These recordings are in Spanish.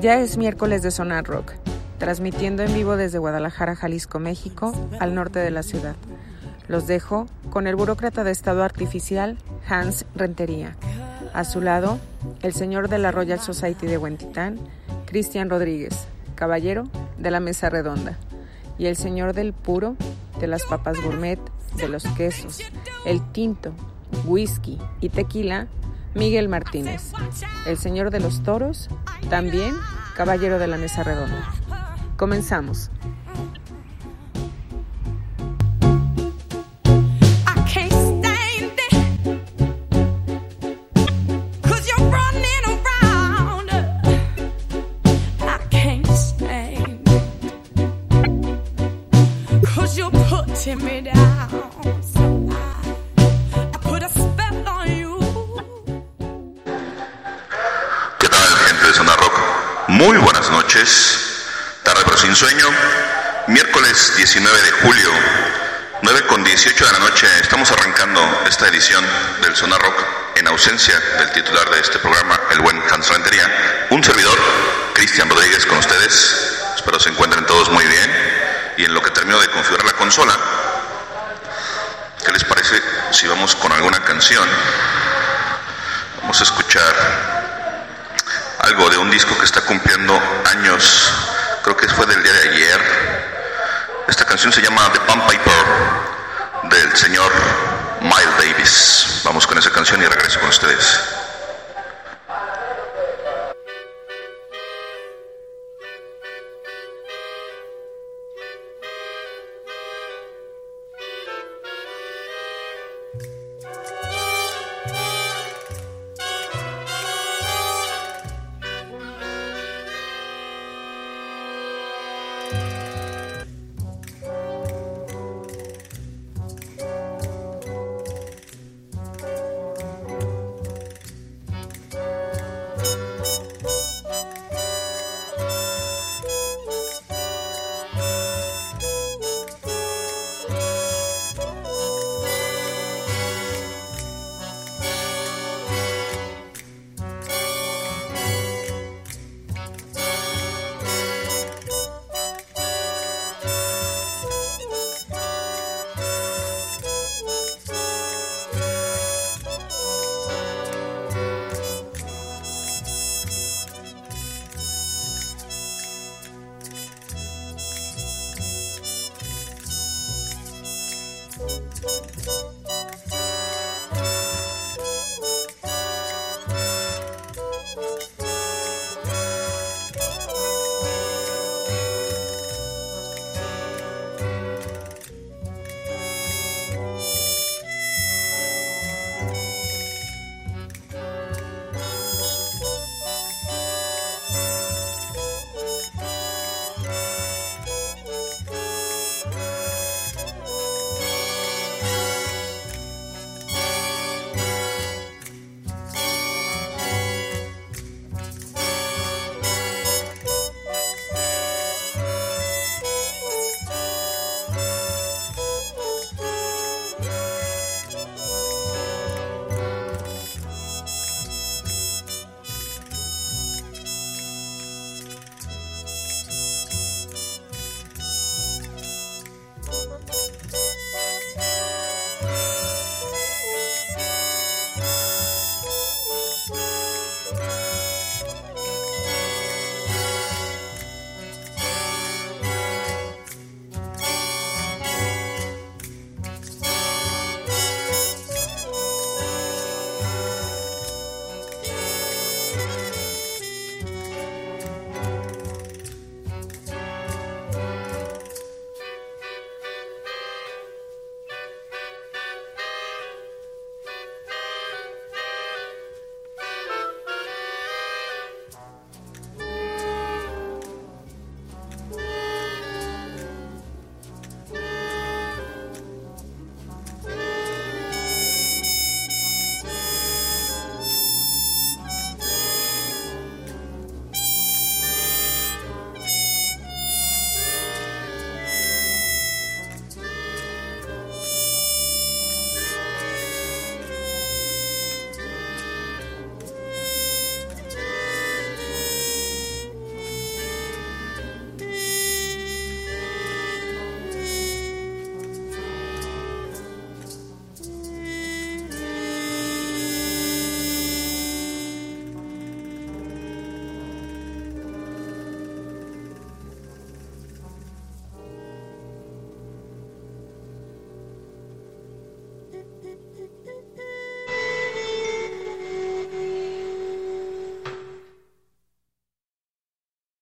Ya es miércoles de Sonar Rock, transmitiendo en vivo desde Guadalajara, Jalisco, México, al norte de la ciudad. Los dejo con el burócrata de Estado Artificial, Hans Rentería. A su lado, el señor de la Royal Society de Huentitán, Cristian Rodríguez, caballero de la Mesa Redonda. Y el señor del puro, de las papas gourmet, de los quesos, el tinto, whisky y tequila, Miguel Martínez. El señor de los toros, también caballero de la mesa redonda. Comenzamos. Muy noches, tarde pero sin sueño, miércoles 19 de julio, 9 con 18 de la noche, estamos arrancando esta edición del Sonar Rock en ausencia del titular de este programa, el buen Hans Rentería, un servidor, Cristian Rodríguez con ustedes, espero se encuentren todos muy bien. Y en lo que termino de configurar la consola, ¿qué les parece si vamos con alguna canción? Vamos a escuchar algo de un disco que está cumpliendo años, creo que fue del día de ayer. Esta canción se llama The Pump Piper del señor Miles Davis. Vamos con esa canción y regreso con ustedes.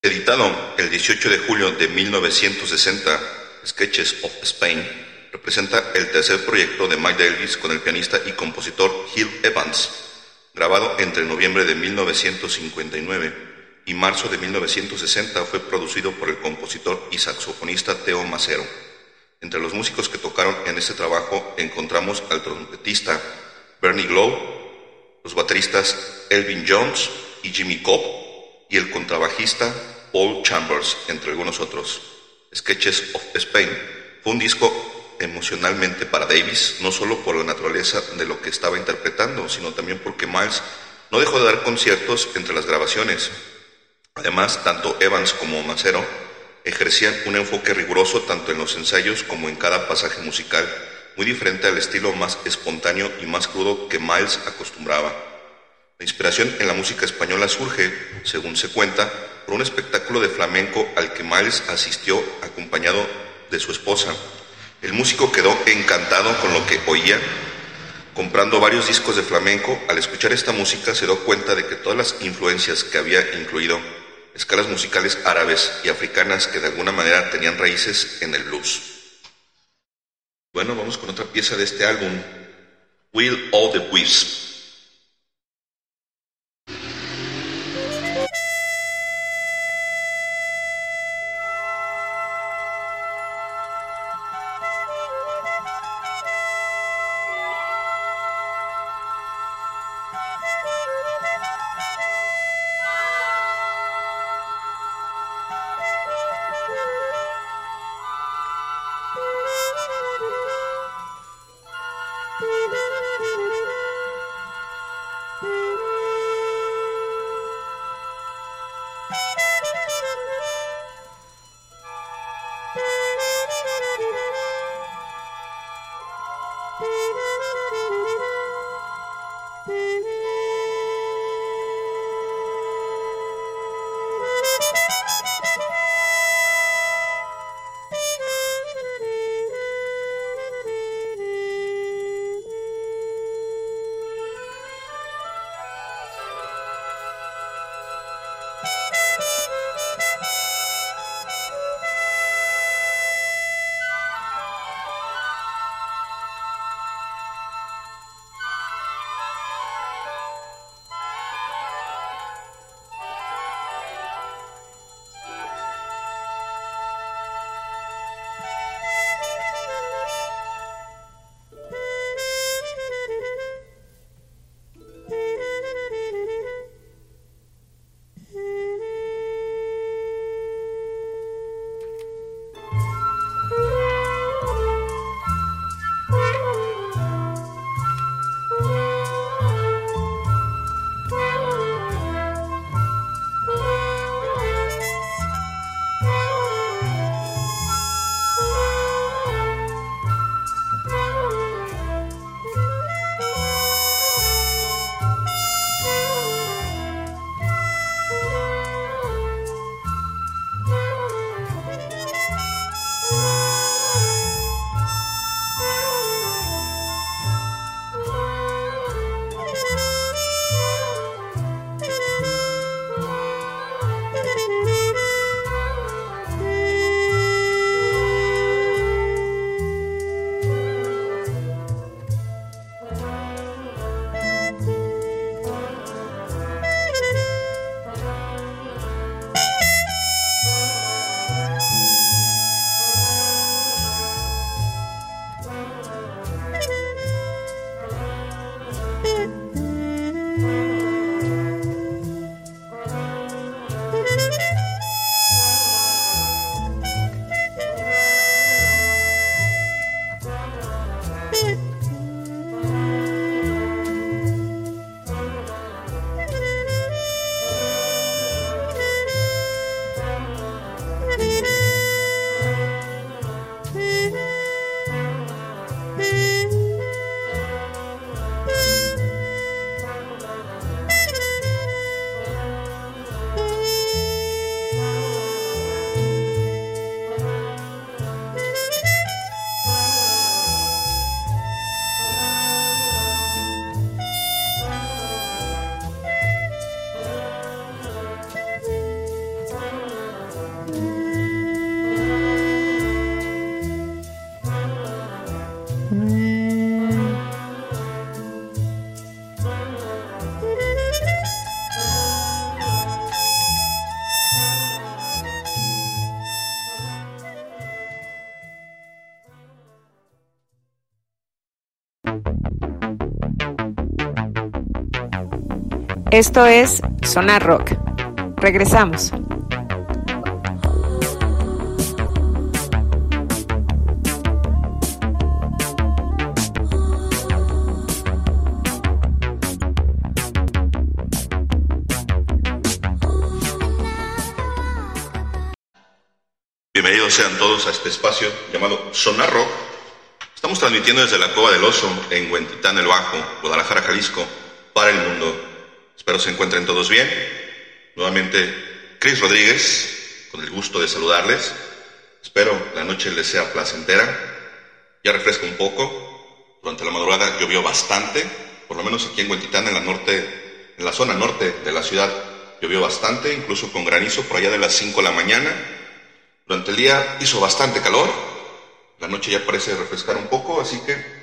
Editado el 18 de julio de 1960, Sketches of Spain representa el tercer proyecto de Mike Davis con el pianista y compositor Gil Evans, grabado entre noviembre de 1959 y marzo de 1960 fue producido por el compositor y saxofonista Teo Macero. Entre los músicos que tocaron en este trabajo encontramos al trompetista Bernie Glow, los bateristas Elvin Jones y Jimmy Cobb y el contrabajista Paul Chambers, entre algunos otros. Sketches of Spain fue un disco emocionalmente para Davis, no solo por la naturaleza de lo que estaba interpretando, sino también porque Miles no dejó de dar conciertos entre las grabaciones. Además, tanto Evans como Macero ejercían un enfoque riguroso tanto en los ensayos como en cada pasaje musical, muy diferente al estilo más espontáneo y más crudo que Miles acostumbraba. La inspiración en la música española surge, según se cuenta, por un espectáculo de flamenco al que Miles asistió acompañado de su esposa. El músico quedó encantado con lo que oía, comprando varios discos de flamenco. Al escuchar esta música se dio cuenta de que todas las influencias que había incluido escalas musicales árabes y africanas que de alguna manera tenían raíces en el blues. Bueno, vamos con otra pieza de este álbum, Will All the Wisps. Esto es Sonar Rock. Regresamos. Bienvenidos sean todos a este espacio llamado Sonar Rock. Estamos transmitiendo desde la Cueva del Oso en Huentitán, el Bajo, Guadalajara, Jalisco, para el mundo. Espero se encuentren todos bien. Nuevamente, Chris Rodríguez, con el gusto de saludarles. Espero la noche les sea placentera. Ya refresca un poco. Durante la madrugada llovió bastante, por lo menos aquí en Huentitán, en la norte, en la zona norte de la ciudad, llovió bastante, incluso con granizo por allá de las 5 de la mañana. Durante el día hizo bastante calor. La noche ya parece refrescar un poco, así que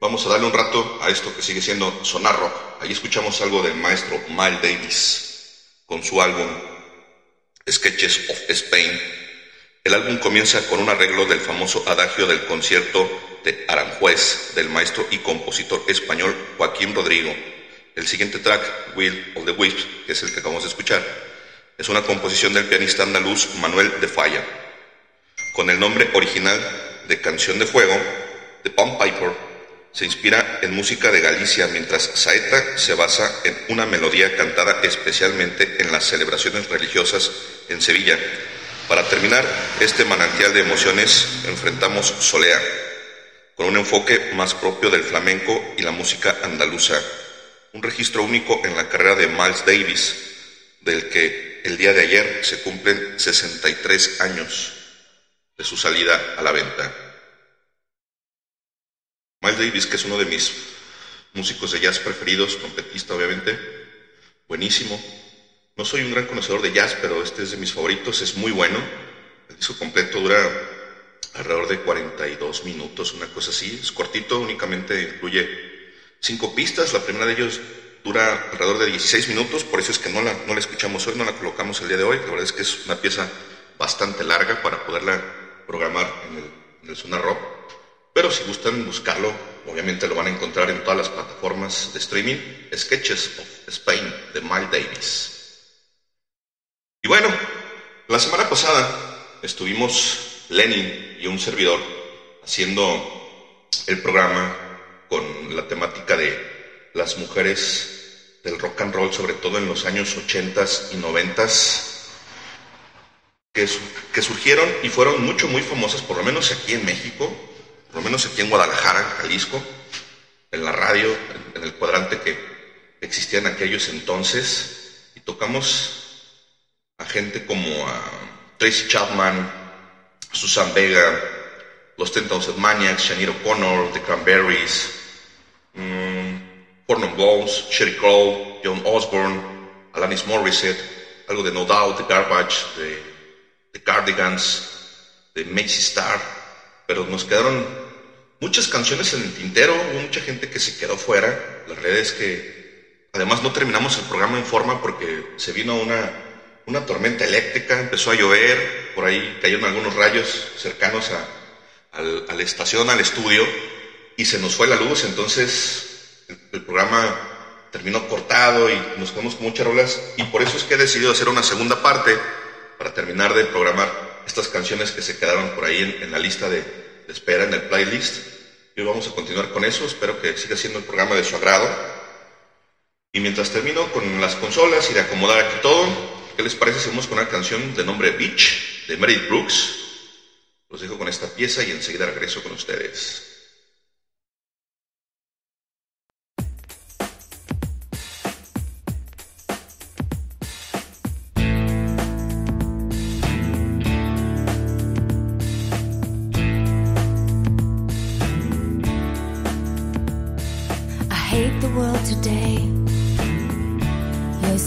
Vamos a darle un rato a esto que sigue siendo sonar rock. Ahí escuchamos algo del maestro Miles Davis con su álbum Sketches of Spain. El álbum comienza con un arreglo del famoso adagio del concierto de Aranjuez del maestro y compositor español Joaquín Rodrigo. El siguiente track, Will of the Wisps, que es el que acabamos de escuchar, es una composición del pianista andaluz Manuel de Falla, con el nombre original de Canción de Fuego de Pump Piper se inspira en música de Galicia, mientras Saeta se basa en una melodía cantada especialmente en las celebraciones religiosas en Sevilla. Para terminar este manantial de emociones, enfrentamos Solea, con un enfoque más propio del flamenco y la música andaluza, un registro único en la carrera de Miles Davis, del que el día de ayer se cumplen 63 años de su salida a la venta. Miles Davis, que es uno de mis músicos de jazz preferidos, trompetista obviamente, buenísimo. No soy un gran conocedor de jazz, pero este es de mis favoritos, es muy bueno. El disco completo dura alrededor de 42 minutos, una cosa así. Es cortito, únicamente incluye cinco pistas. La primera de ellos dura alrededor de 16 minutos, por eso es que no la, no la escuchamos hoy, no la colocamos el día de hoy. La verdad es que es una pieza bastante larga para poderla programar en el, en Sonar Rock. Pero si gustan buscarlo, obviamente lo van a encontrar en todas las plataformas de streaming. Sketches of Spain de Miles Davis. Y bueno, la semana pasada estuvimos Lenin y un servidor haciendo el programa con la temática de las mujeres del rock and roll, sobre todo en los años 80 y 90 que, que surgieron y fueron mucho, muy famosas, por lo menos aquí en México, por lo menos aquí en Guadalajara, Jalisco, en la radio, en el cuadrante que existía aquellos entonces, y tocamos a gente como a Tracy Chapman, Susan Vega, los Ten Thousand Maniacs, Shaniro O'Connor, The Cranberries, um, Bones, Sherry Crow, John Osborne, Alanis Morissette, algo de No Doubt, The Garbage, de The Cardigans, de Macy Star, pero nos quedaron muchas canciones en el tintero, mucha gente que se quedó fuera. La realidad es que además no terminamos el programa en forma porque se vino una, una tormenta eléctrica, empezó a llover, por ahí cayeron algunos rayos cercanos a, la estación, al estudio, y se nos fue la luz, entonces el, el programa terminó cortado y nos quedamos con muchas rolas, y por eso es que he decidido hacer una segunda parte para terminar de programar estas canciones que se quedaron por ahí en, la lista de, espera, en el playlist. Y vamos a continuar con eso. Espero que siga siendo el programa de su agrado. Y mientras termino con las consolas y de acomodar aquí todo, ¿qué les parece si con una canción de nombre Beach de Meredith Brooks? Los dejo con esta pieza y enseguida regreso con ustedes.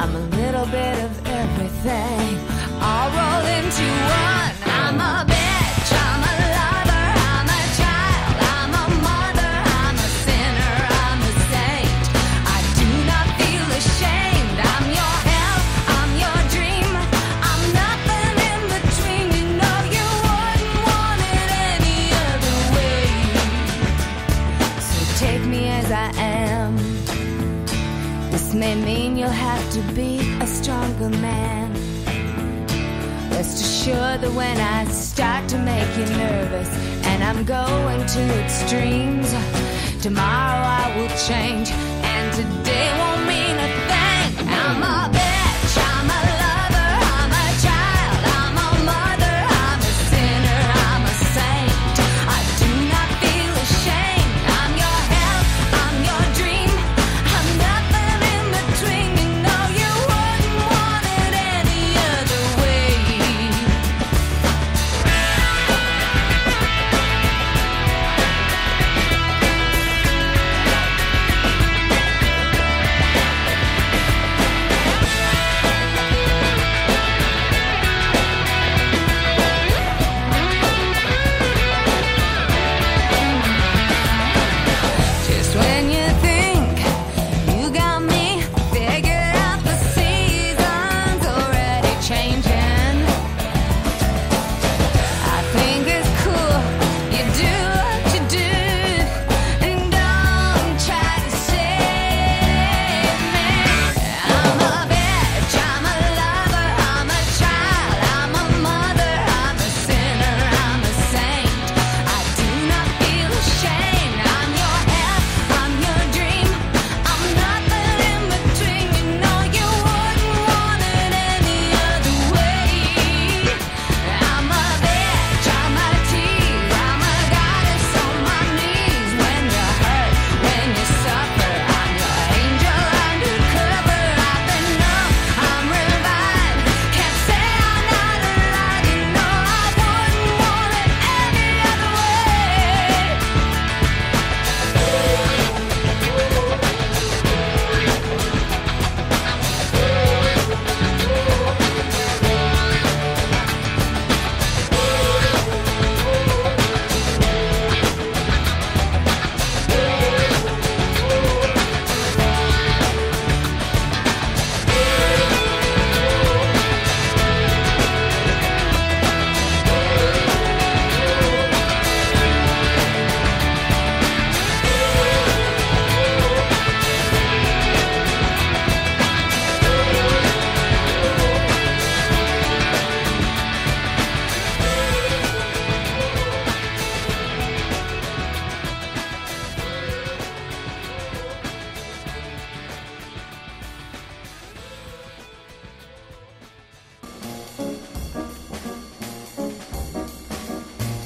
I'm a little bit of everything. All roll into one. I'm a bitch. I'm a lover. I'm a child. I'm a mother. I'm a sinner. I'm a saint. I do not feel ashamed. I'm your hell. I'm your dream. I'm nothing in between. You know you wouldn't want it any other way. So take me as I am. This may mean you'll have to be a stronger man. Rest assured that when I start to make you nervous and I'm going to extremes, tomorrow I will change and today won't mean a thing. I'm a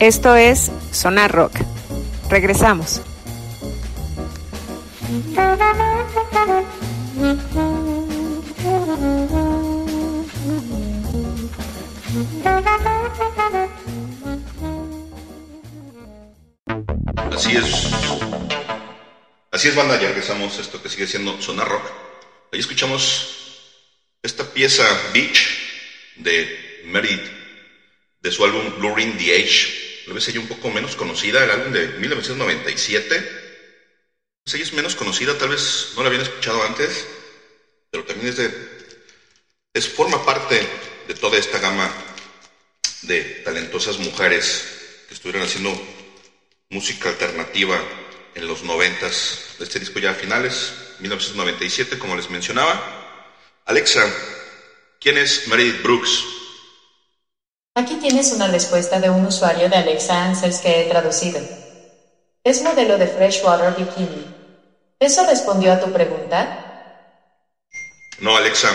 Esto es Sonar Rock. Regresamos. Así es. Así es, banda. Ya regresamos a esto que sigue siendo Sonar Rock. Ahí escuchamos esta pieza Beach de Meredith de su álbum Blue Ring the Age. Tal vez ella un poco menos conocida, el álbum de 1997. Pues ella es menos conocida, tal vez no la habían escuchado antes, pero también es de. Es, forma parte de toda esta gama de talentosas mujeres que estuvieron haciendo música alternativa en los noventas este disco ya a finales, 1997, como les mencionaba. Alexa, ¿quién es Meredith Brooks? Aquí tienes una respuesta de un usuario de Alexa Answers que he traducido. Es modelo de Freshwater Bikini. ¿Eso respondió a tu pregunta? No, Alexa.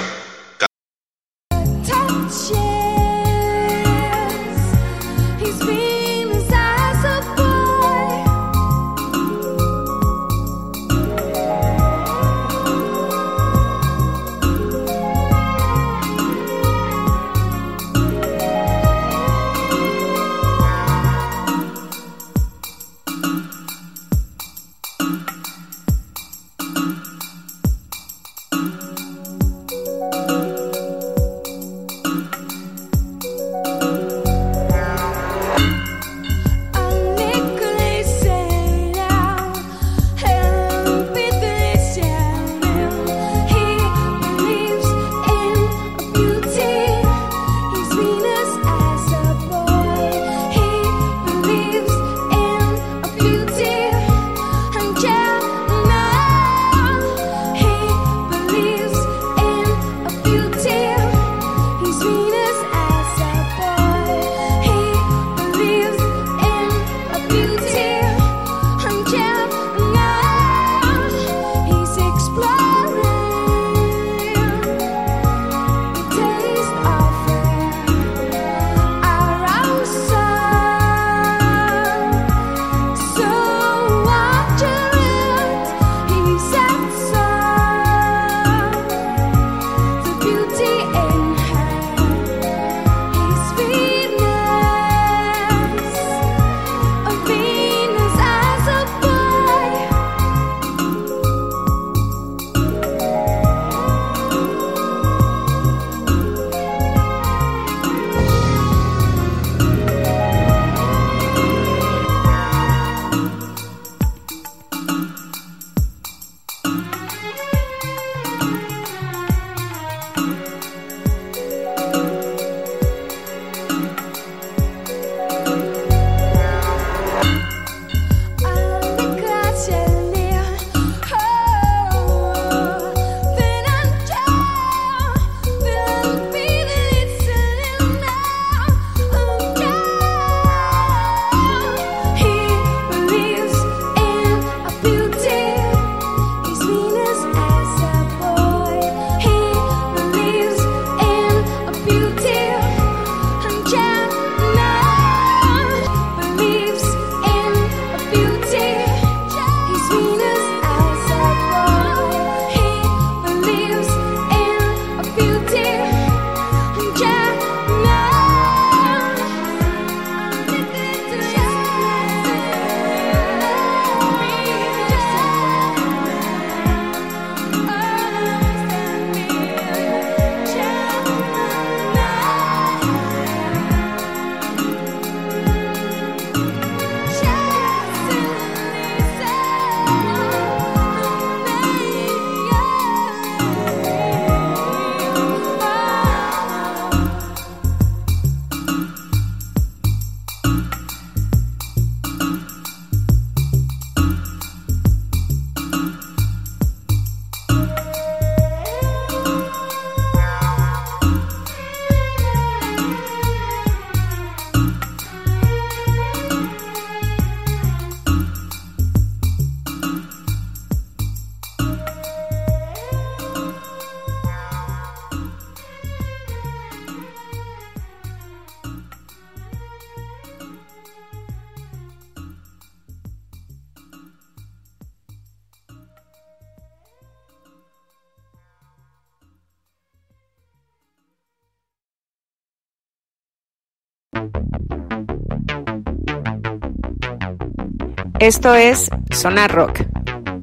Esto es Sonar Rock.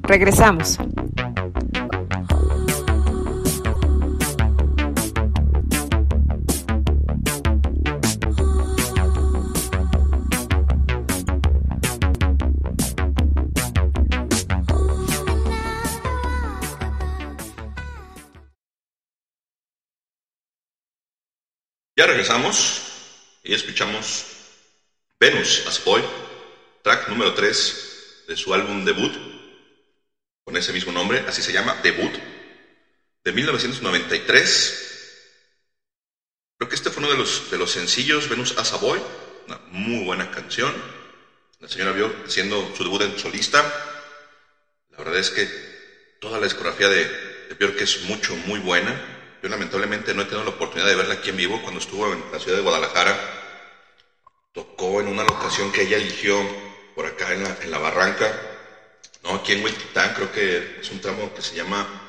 Regresamos. 1993. Creo que este fue uno de los, de los sencillos, Venus as a Boy, una muy buena canción. La señora vio haciendo su debut en solista. La verdad es que toda la discografía de, de Björk es mucho, muy buena. Yo lamentablemente no he tenido la oportunidad de verla aquí en vivo cuando estuvo en la ciudad de Guadalajara. Tocó en una locación que ella eligió por acá en la, en la barranca, ¿no? Aquí en Hueltitán creo que es un tramo que se llama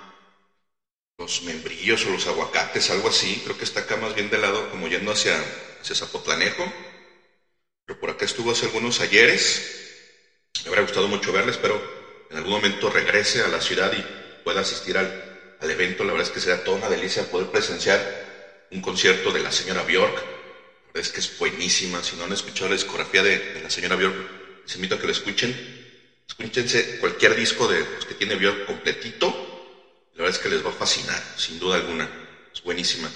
los membrillos o los aguacates, algo así. Creo que está acá más bien de lado, como yendo hacia, Zapotlanejo. Pero por acá estuvo hace algunos ayeres. Me habría gustado mucho verla, espero en algún momento regrese a la ciudad y pueda asistir al, al evento. La verdad es que será toda una delicia poder presenciar un concierto de la señora Bjork. La verdad es que es buenísima. Si no han escuchado la discografía de, la señora Bjork, les invito a que lo escuchen. Escúchense cualquier disco de los que tiene Björk completito. La verdad es que les va a fascinar, sin duda alguna. Es buenísima.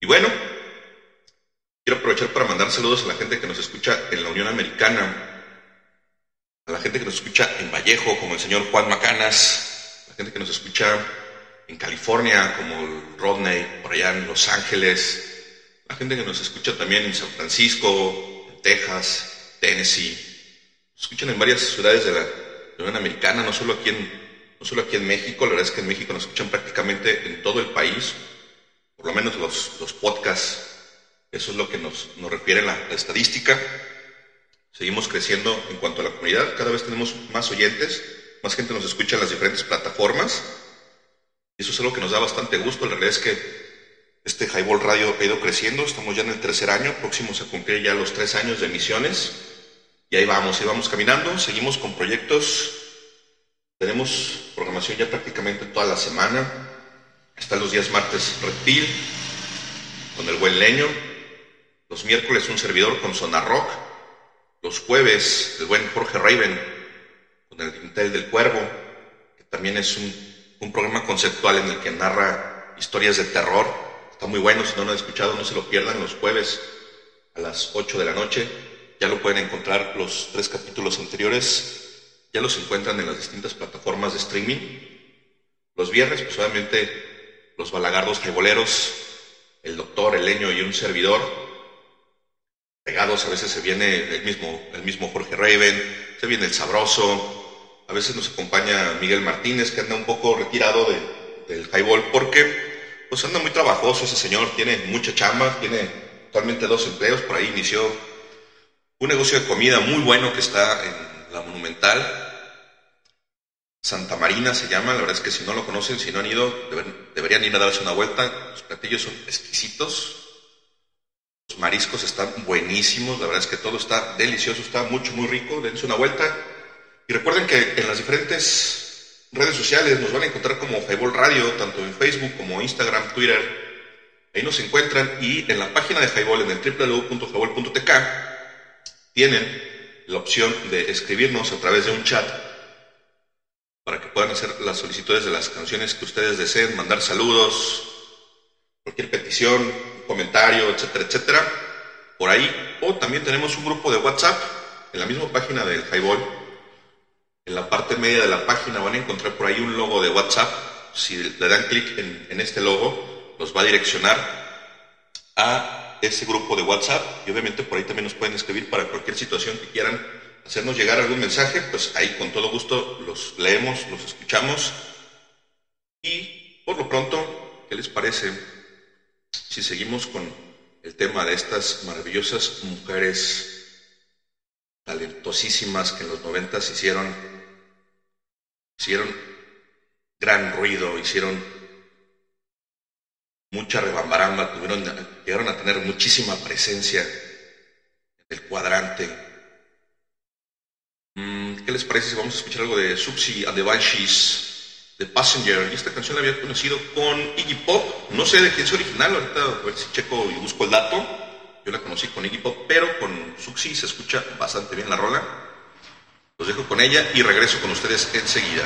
Y bueno, quiero aprovechar para mandar saludos a la gente que nos escucha en la Unión Americana, a la gente que nos escucha en Vallejo, como el señor Juan Macanas, a la gente que nos escucha en California, como Rodney, por allá en Los Ángeles, la gente que nos escucha también en San Francisco, en Texas, Tennessee. escuchan en varias ciudades de la Unión Americana, no solo, aquí en, no solo aquí en México, la verdad es que en México nos escuchan prácticamente en todo el país, por lo menos los, los podcasts, eso es lo que nos, nos refiere la, estadística. Seguimos creciendo en cuanto a la comunidad, cada vez tenemos más oyentes, más gente nos escucha en las diferentes plataformas, eso es algo que nos da bastante gusto, la realidad es que este Highball Radio ha ido creciendo, estamos ya en el tercer año, próximos a cumplir ya los tres años de emisiones. Y ahí vamos, ahí vamos caminando, seguimos con proyectos. Tenemos programación ya prácticamente toda la semana. Están los días martes Reptil, con el buen leño. Los miércoles un servidor con Zona Rock. Los jueves el buen Jorge Raven, con el Dintel del Cuervo, que también es un, un programa conceptual en el que narra historias de terror. Está muy bueno, si no lo han escuchado, no se lo pierdan los jueves a las 8 de la noche. Ya lo pueden encontrar los tres capítulos anteriores. Ya los encuentran en las distintas plataformas de streaming. Los viernes, pues obviamente, los balagardos jaiboleros, el doctor, el leño y un servidor. Pegados, a veces se viene el mismo, el mismo Jorge Raven, se viene el sabroso. A veces nos acompaña Miguel Martínez, que anda un poco retirado de, del highball, porque pues anda muy trabajoso ese señor, tiene mucha chamba, tiene actualmente dos empleos, por ahí inició un negocio de comida muy bueno que está en la Monumental. Santa Marina se llama, la verdad es que si no lo conocen, si no han ido, deberían ir a darse una vuelta. Los platillos son exquisitos. Los mariscos están buenísimos, la verdad es que todo está delicioso, está mucho, muy rico. Dense una vuelta. Y recuerden que en las diferentes redes sociales nos van a encontrar como Highball Radio, tanto en Facebook como Instagram, Twitter. Ahí nos encuentran y en la página de Highball, en el tienen la opción de escribirnos a través de un chat para que puedan hacer las solicitudes de las canciones que ustedes deseen, mandar saludos, cualquier petición, comentario, etcétera, etcétera, por ahí. O también tenemos un grupo de WhatsApp en la misma página del Highball. En la parte media de la página van a encontrar por ahí un logo de WhatsApp. Si le dan clic en, en este logo, los va a direccionar a ese grupo de WhatsApp y obviamente por ahí también nos pueden escribir para cualquier situación que quieran hacernos llegar algún mensaje, pues ahí con todo gusto los leemos, los escuchamos y por lo pronto, ¿qué les parece si seguimos con el tema de estas maravillosas mujeres talentosísimas que en los noventas hicieron, hicieron gran ruido, hicieron mucha rebambaramba, tuvieron, llegaron a tener muchísima presencia en el cuadrante. Mm, ¿Qué les parece si vamos a escuchar algo de Subsi and the Banshees, de Passenger? Y esta canción la había conocido con Iggy Pop, no sé de quién es original, ahorita a ver si checo y busco el dato. Yo la conocí con Iggy Pop, pero con Subsi se escucha bastante bien la rola. Los dejo con ella y regreso con ustedes enseguida.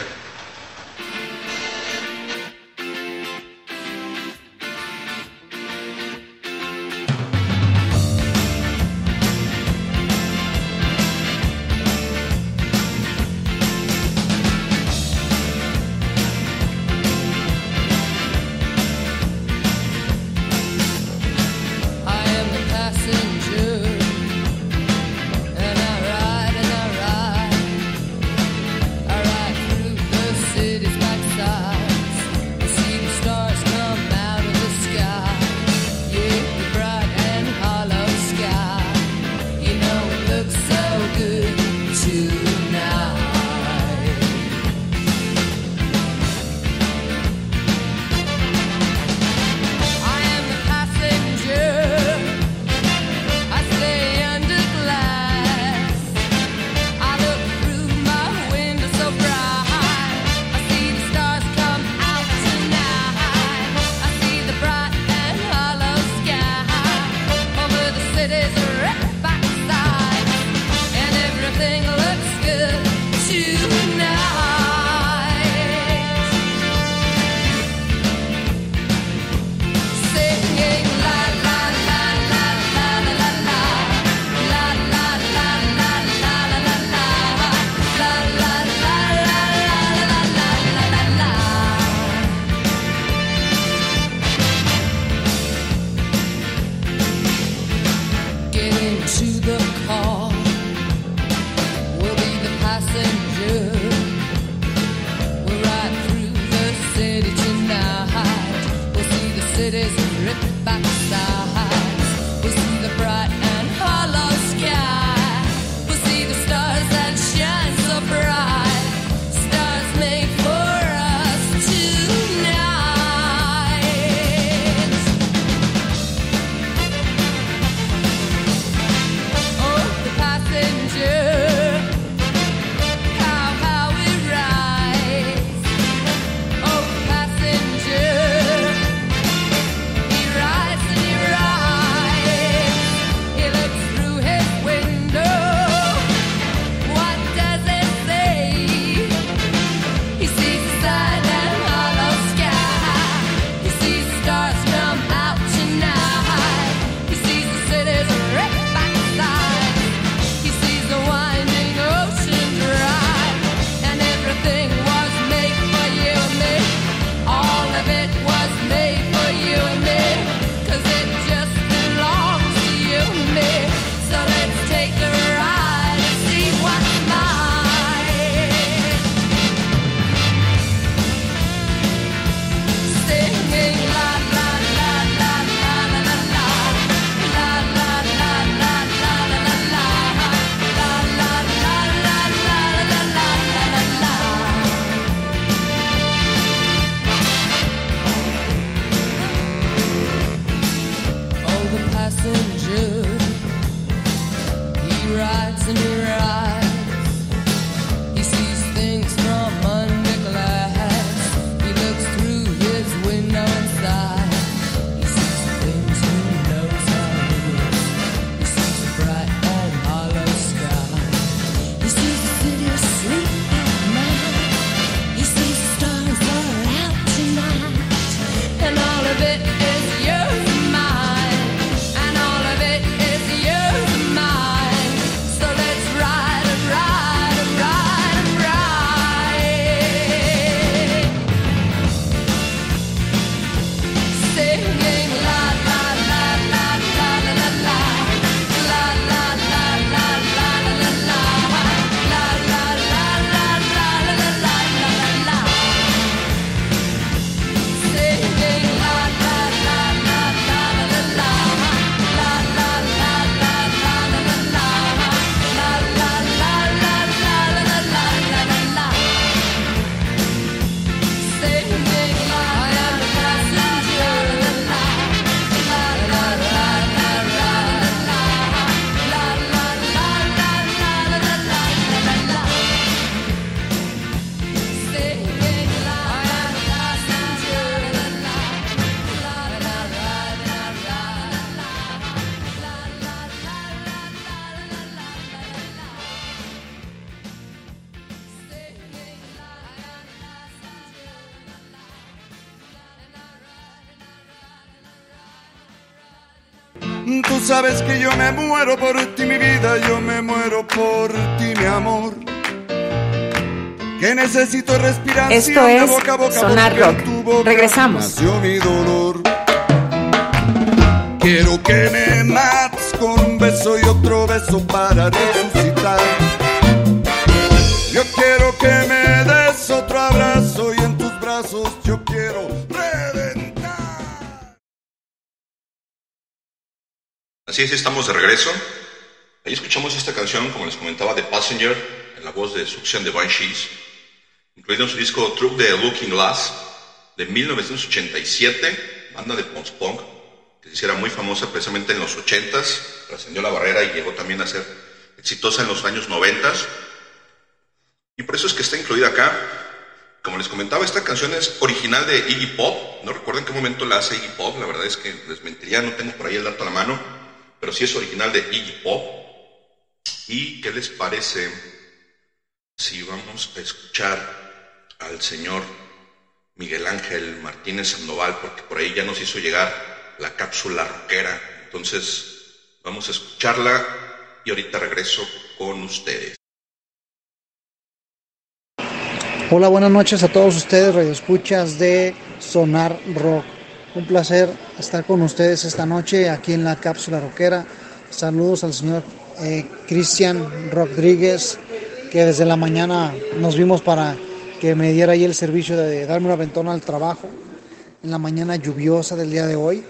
Necesito respiración Esto es boca boca Sonar Rock. boca Regresamos. nació mi dolor. Quiero que me mates con un beso y otro beso para resucitar. Yo quiero que me des otro abrazo y en tus brazos yo quiero reventar. Así es, estamos de regreso. Ahí escuchamos esta canción, como les comentaba, de Passenger, en la voz de Succión de Banshees, en su disco Truck de Looking Glass, de 1987, banda de post-punk, que se hiciera muy famosa precisamente en los 80s, trascendió la barrera y llegó también a ser exitosa en los años 90s. Y por eso es que está incluida acá. Como les comentaba, esta canción es original de Iggy Pop. No recuerdo en qué momento la hace Iggy Pop. La verdad es que les mentiría, no tengo por ahí el dato a la mano. Pero sí es original de Iggy Pop. ¿Y qué les parece si vamos a escuchar al señor Miguel Ángel Martínez Sandoval? Porque por ahí ya nos hizo llegar la cápsula rockera. Entonces, vamos a escucharla y ahorita regreso con ustedes. Hola, buenas noches a todos ustedes, radioescuchas de Sonar Rock. Un placer estar con ustedes esta noche aquí en la cápsula rockera. Saludos al señor eh, Cristian Rodríguez, que desde la mañana nos vimos para que me diera ahí el servicio de darme una ventona al trabajo en la mañana lluviosa del día de hoy.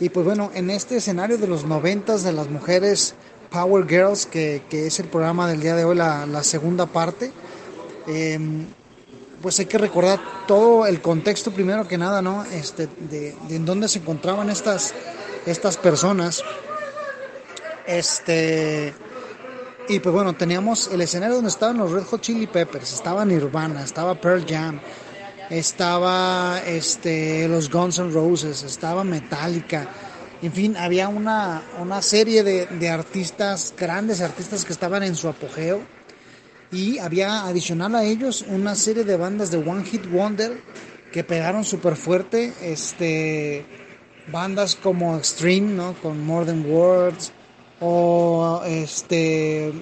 Y pues bueno, en este escenario de los noventas de las mujeres Power Girls, que, que es el programa del día de hoy, la, segunda parte, eh, pues hay que recordar todo el contexto primero que nada, ¿no? Este, de, de en dónde se encontraban estas, estas personas. Este, y pues bueno, teníamos el escenario donde estaban los Red Hot Chili Peppers, estaba Nirvana, estaba Pearl Jam, estaba este, los Guns N' Roses, estaba Metallica. En fin, había una, una serie de, de artistas, grandes artistas que estaban en su apogeo y había adicional a ellos una serie de bandas de One Hit Wonder que pegaron súper fuerte, este, bandas como Extreme, ¿no? Con More Than Words, o este,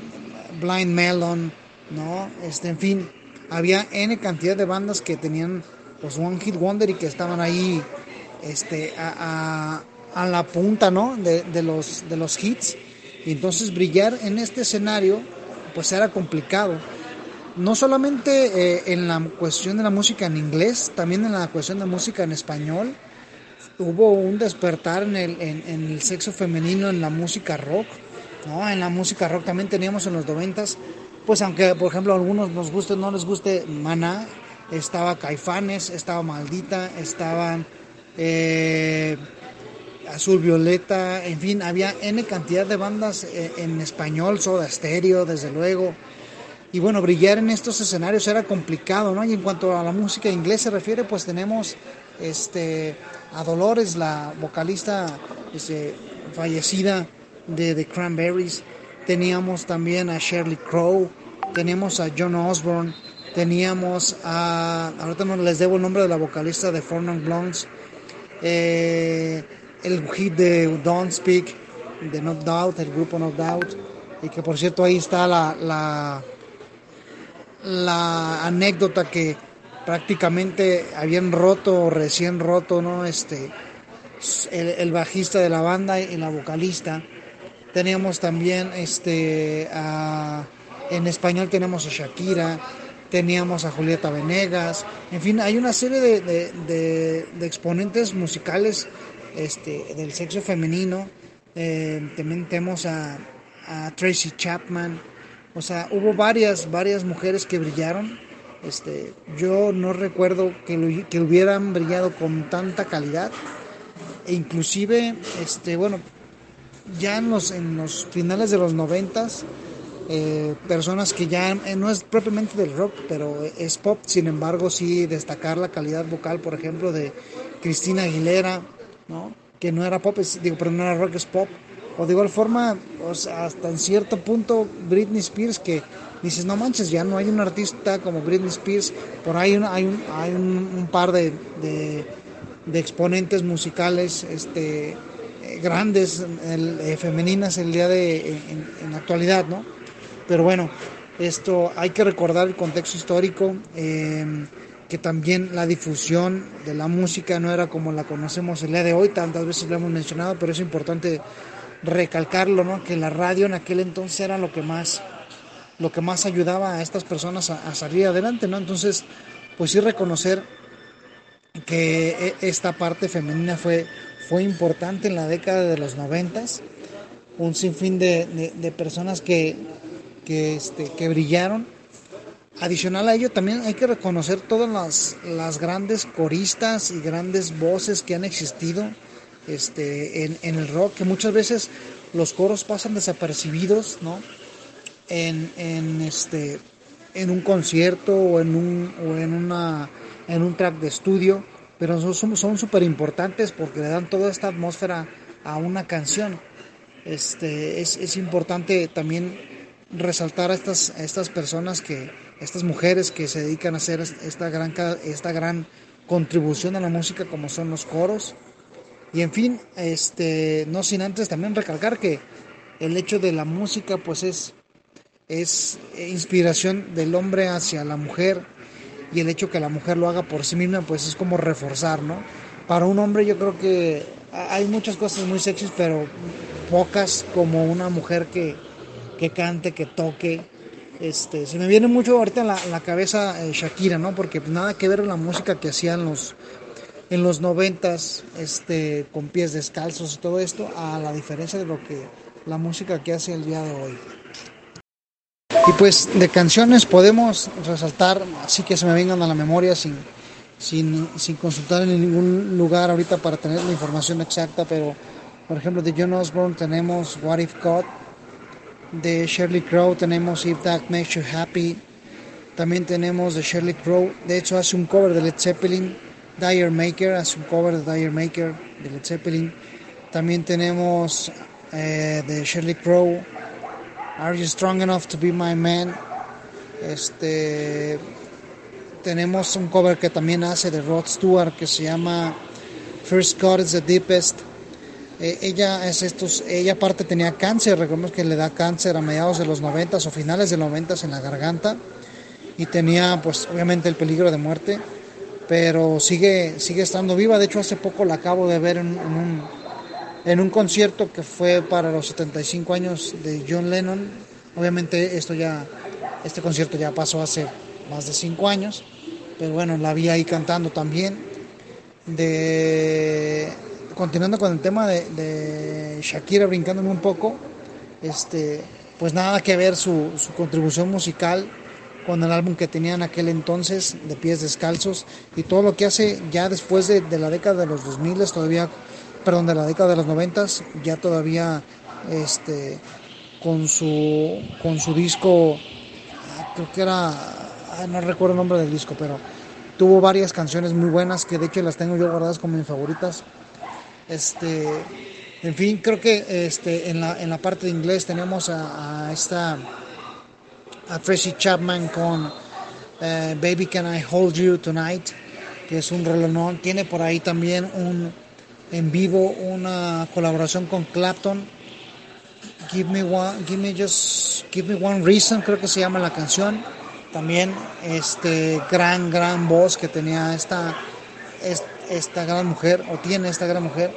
Blind Melon, ¿no? Este, en fin, había N cantidad de bandas que tenían los One Hit Wonder y que estaban ahí, este, a, a, a la punta, ¿no? De, de los, de los hits. Y entonces brillar en este escenario pues era complicado. No solamente eh, en la cuestión de la música en inglés, también en la cuestión de música en español. Hubo un despertar en el, en, en el sexo femenino en la música rock. ¿no? En la música rock también teníamos en los noventas, pues aunque por ejemplo a algunos nos guste o no les guste Maná, estaba Caifanes, estaba Maldita, estaban eh, Azul Violeta, en fin, había N cantidad de bandas eh, en español, Soda Stereo, desde luego. Y bueno, brillar en estos escenarios era complicado, ¿no? Y en cuanto a la música inglés se refiere, pues tenemos este, a Dolores, la vocalista este, fallecida de The Cranberries. Teníamos también a Shirley Crow, teníamos a John Osborne, teníamos a, ahorita no les debo el nombre de la vocalista de Four Non Blondes, eh, el hit de Don't Speak, de No Doubt, el grupo No Doubt, y que por cierto ahí está la, la, la anécdota que prácticamente habían roto o recién roto, ¿no? Este, el, bajista de la banda y la vocalista. Teníamos también este, a, en español tenemos a Shakira, teníamos a Julieta Venegas, en fin, hay una serie de exponentes musicales este, del sexo femenino. Eh, también tenemos a, a, Tracy Chapman. O sea, hubo varias, varias mujeres que brillaron. Este, yo no recuerdo que, que hubieran brillado con tanta calidad. E inclusive, este, bueno, ya en los, en los finales de los noventas, eh, personas que ya eh, no es propiamente del rock, pero es pop, sin embargo sí destacar la calidad vocal, por ejemplo, de Cristina Aguilera, ¿no? que no era pop, es, digo, pero no era rock, es pop. O de igual forma, o sea, hasta en cierto punto, Britney Spears, que dices, no manches, ya no hay un artista como Britney Spears, por ahí hay, un, hay un, par de, exponentes musicales este, eh, grandes eh, femeninas el día de en, la actualidad, ¿no? Pero bueno, esto hay que recordar el contexto histórico, em, que también la difusión de la música no era como la conocemos el día de hoy, tantas veces lo hemos mencionado, pero es importante recalcarlo, ¿no? Que la radio en aquel entonces era lo que más lo que más ayudaba a estas personas a, salir adelante, ¿no? Entonces, pues sí reconocer que e, esta parte femenina fue, fue importante en la década de los noventas, un sinfín de, de, personas que, que, este, que brillaron. Adicional a ello, también hay que reconocer todas las, las grandes coristas y grandes voces que han existido este, en, en el rock, que muchas veces los coros pasan desapercibidos, ¿no? En, en, este, en un concierto o en un, o en una, en un track de estudio, pero son súper importantes porque le dan toda esta atmósfera a una canción. Este, es, es importante también resaltar a estas, estas personas que, estas mujeres que se dedican a hacer esta gran, esta gran contribución a la música como son los coros. Y en fin, este, no sin antes también recalcar que el hecho de la música pues es es inspiración del hombre hacia la mujer y el hecho que la mujer lo haga por sí misma pues es como reforzar, ¿no? Para un hombre yo creo que hay muchas cosas muy sexys, pero pocas como una mujer que, que cante, que toque. Este, se me viene mucho ahorita en la, cabeza eh, Shakira, ¿no? Porque nada que ver la música que hacían los en los noventas, este, con pies descalzos y todo esto, a la diferencia de lo que la música que hace el día de hoy. Y pues de canciones podemos resaltar, así que se me vengan a la memoria sin, sin, sin consultar en ningún lugar ahorita para tener la información exacta, pero por ejemplo de John Osborne tenemos What If God, de Shirley Crow tenemos If That Makes You Happy, también tenemos de Shirley Crow, de hecho hace un cover de Led Zeppelin, Dire Maker, hace un cover de Dire Maker de Led Zeppelin, también tenemos eh, de Shirley Crow Are You Strong Enough to Be My Man? Este, tenemos un cover que también hace de Rod Stewart que se llama First Cut is the Deepest. Eh, ella es estos, ella aparte tenía cáncer, recordemos que le da cáncer a mediados de los 90 o finales de los 90 en la garganta y tenía pues obviamente el peligro de muerte, pero sigue, sigue estando viva. De hecho hace poco la acabo de ver en un en un concierto que fue para los 75 años de John Lennon. Obviamente esto ya, este concierto ya pasó hace más de 5 años, pero bueno, la vi ahí cantando también. De, continuando con el tema de, Shakira brincándome un poco, este, pues nada que ver su, contribución musical con el álbum que tenía en aquel entonces, de pies descalzos, y todo lo que hace ya después de, de la década de los 2000 todavía perdón, de la década de los noventas, ya todavía este, con, su, con su disco, creo que era, no recuerdo el nombre del disco, pero tuvo varias canciones muy buenas que de hecho las tengo yo guardadas como mis favoritas. Este, en fin, creo que este, en, la, en la parte de inglés tenemos a, esta a Tracy Chapman con eh, Baby Can I Hold You Tonight, que es un reloj. Tiene por ahí también un en vivo una colaboración con Clapton. Give me one, give me just, give me one reason, creo que se llama la canción. También este gran, gran voz que tenía esta, esta gran mujer, o tiene esta gran mujer.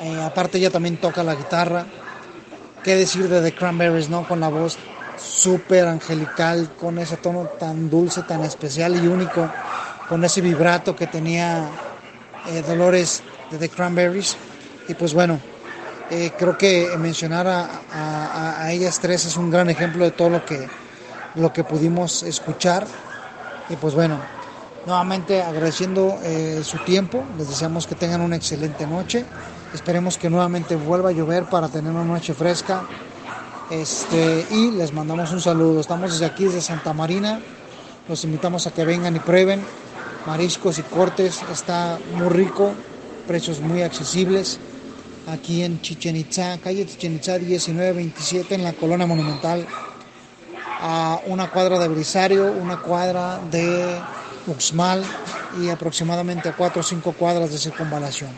Eh, aparte ella también toca la guitarra. ¿Qué decir de The Cranberries, no? Con la voz súper angelical, con ese tono tan dulce, tan especial y único, con ese vibrato que tenía eh, Dolores de The Cranberries. Y pues bueno, eh, creo que mencionar a, ellas tres es un gran ejemplo de todo lo que, lo que pudimos escuchar. Y pues bueno, nuevamente agradeciendo eh, su tiempo, les deseamos que tengan una excelente noche. Esperemos que nuevamente vuelva a llover para tener una noche fresca. Este, y les mandamos un saludo. Estamos desde aquí, desde Santa Marina. Los invitamos a que vengan y prueben mariscos y cortes. Está muy rico precios muy accesibles aquí en Chichen Itza, calle Chichen Itza 1927 en la Colonia Monumental, a una cuadra de Brisario, una cuadra de Uxmal y aproximadamente a 4 o 5 cuadras de circunvalación.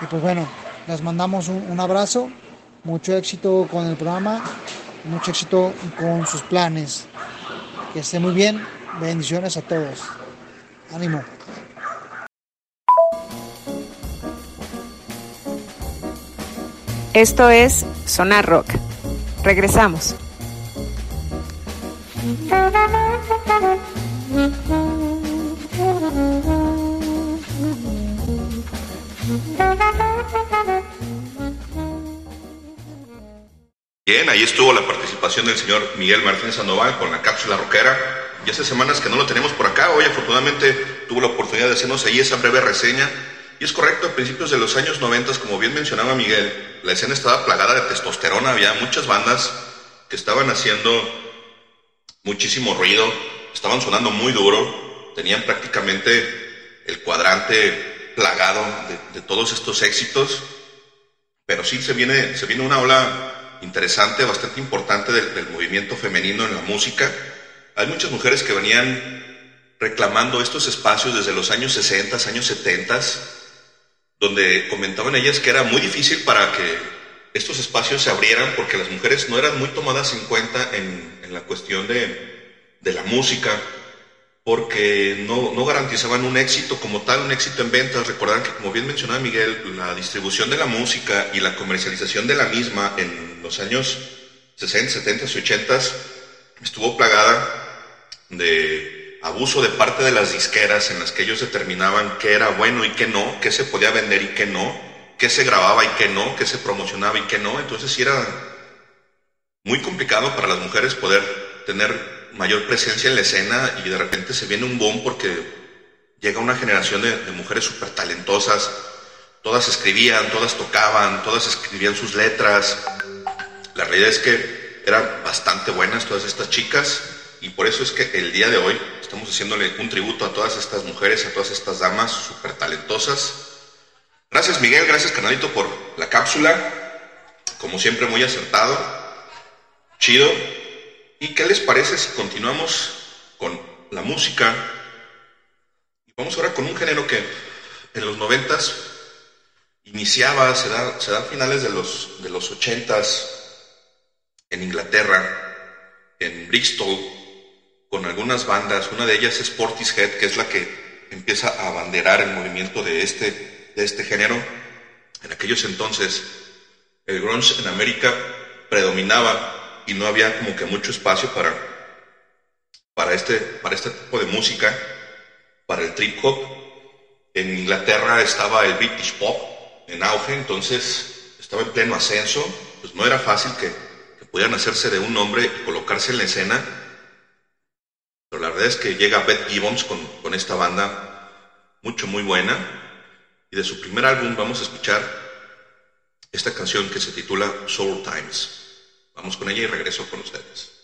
Y pues bueno, Les mandamos un, un abrazo, mucho éxito con el programa, mucho éxito con sus planes. Que esté muy bien, bendiciones a todos. Ánimo. Esto es Sonar Rock. Regresamos. Bien, ahí estuvo la participación del señor Miguel Martínez Sandoval con la cápsula rockera. Y hace semanas que no lo tenemos por acá. Hoy afortunadamente tuvo la oportunidad de hacernos ahí esa breve reseña. Y es correcto, a principios de los años 90, como bien mencionaba Miguel, la escena estaba plagada de testosterona. Había muchas bandas que estaban haciendo muchísimo ruido, estaban sonando muy duro, tenían prácticamente el cuadrante plagado de, todos estos éxitos. Pero sí se viene, se viene una ola interesante, bastante importante del, del, movimiento femenino en la música. Hay muchas mujeres que venían reclamando estos espacios desde los años 60, años 70, donde comentaban ellas que era muy difícil para que estos espacios se abrieran porque las mujeres no eran muy tomadas en cuenta en, la cuestión de, de, la música, porque no, no, garantizaban un éxito como tal, un éxito en ventas. Recordarán que, como bien mencionaba Miguel, la distribución de la música y la comercialización de la misma en los años 60, 70 y 80 estuvo plagada de abuso de parte de las disqueras en las que ellos determinaban qué era bueno y qué no, qué se podía vender y qué no, qué se grababa y qué no, qué se promocionaba y qué no. Entonces sí era muy complicado para las mujeres poder tener mayor presencia en la escena y de repente se viene un boom porque llega una generación de, de mujeres súper talentosas, todas escribían, todas tocaban, todas escribían sus letras. La realidad es que eran bastante buenas todas estas chicas y por eso es que el día de hoy estamos haciéndole un tributo a todas estas mujeres, a todas estas damas súper talentosas. Gracias Miguel, gracias Canalito por la cápsula, como siempre muy acertado, chido. ¿Y qué les parece si continuamos con la música? Vamos ahora con un género que en los noventas iniciaba, se da, se da a finales de los, de los ochentas en Inglaterra, en Bristol, con algunas bandas. Una de ellas es Portishead, que es la que empieza a abanderar el movimiento de este, de este género. En aquellos entonces, el grunge en América predominaba y no había como que mucho espacio para, para, este, para este tipo de música, para el trip hop. En Inglaterra estaba el British Pop en auge, entonces estaba en pleno ascenso, pues no era fácil que, que pudieran hacerse de un nombre y colocarse en la escena. Pero la verdad es que llega Beth Gibbons con, con esta banda mucho, muy buena. Y de su primer álbum vamos a escuchar esta canción que se titula Soul Times. Vamos con ella y regreso con ustedes.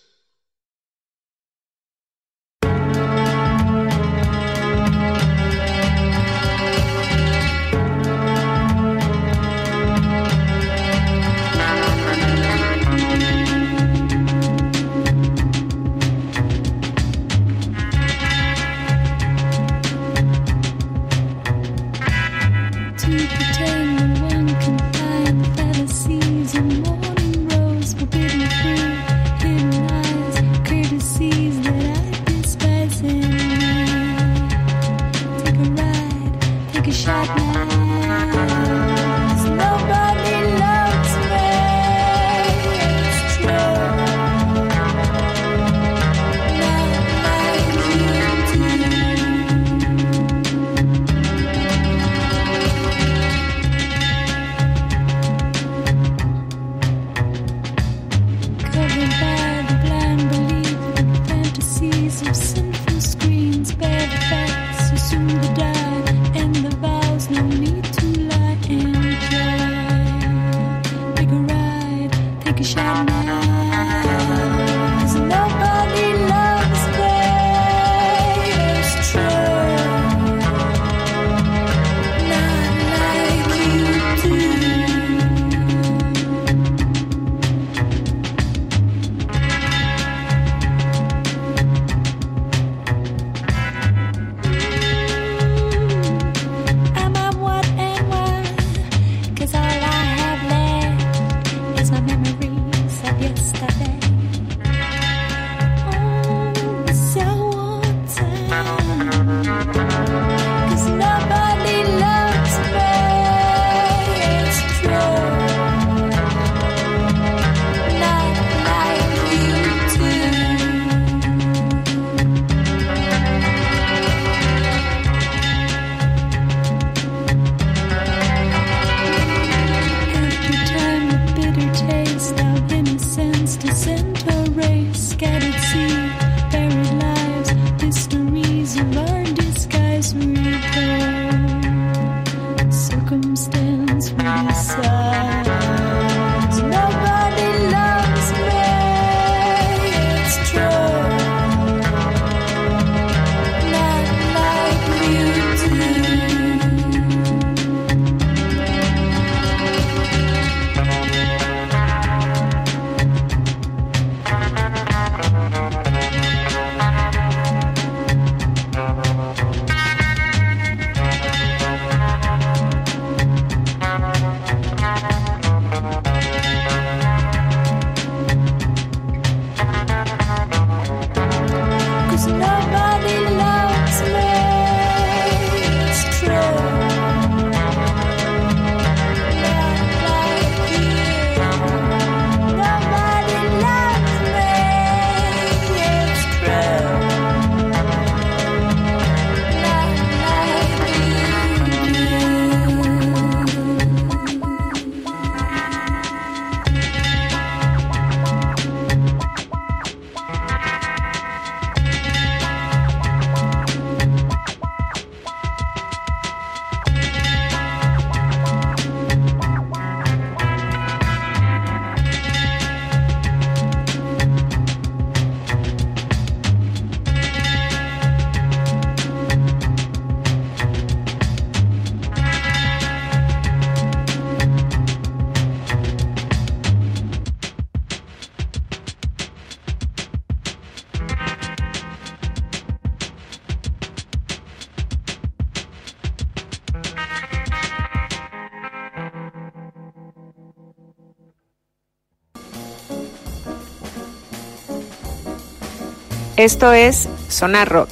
Esto es Sonar Rock.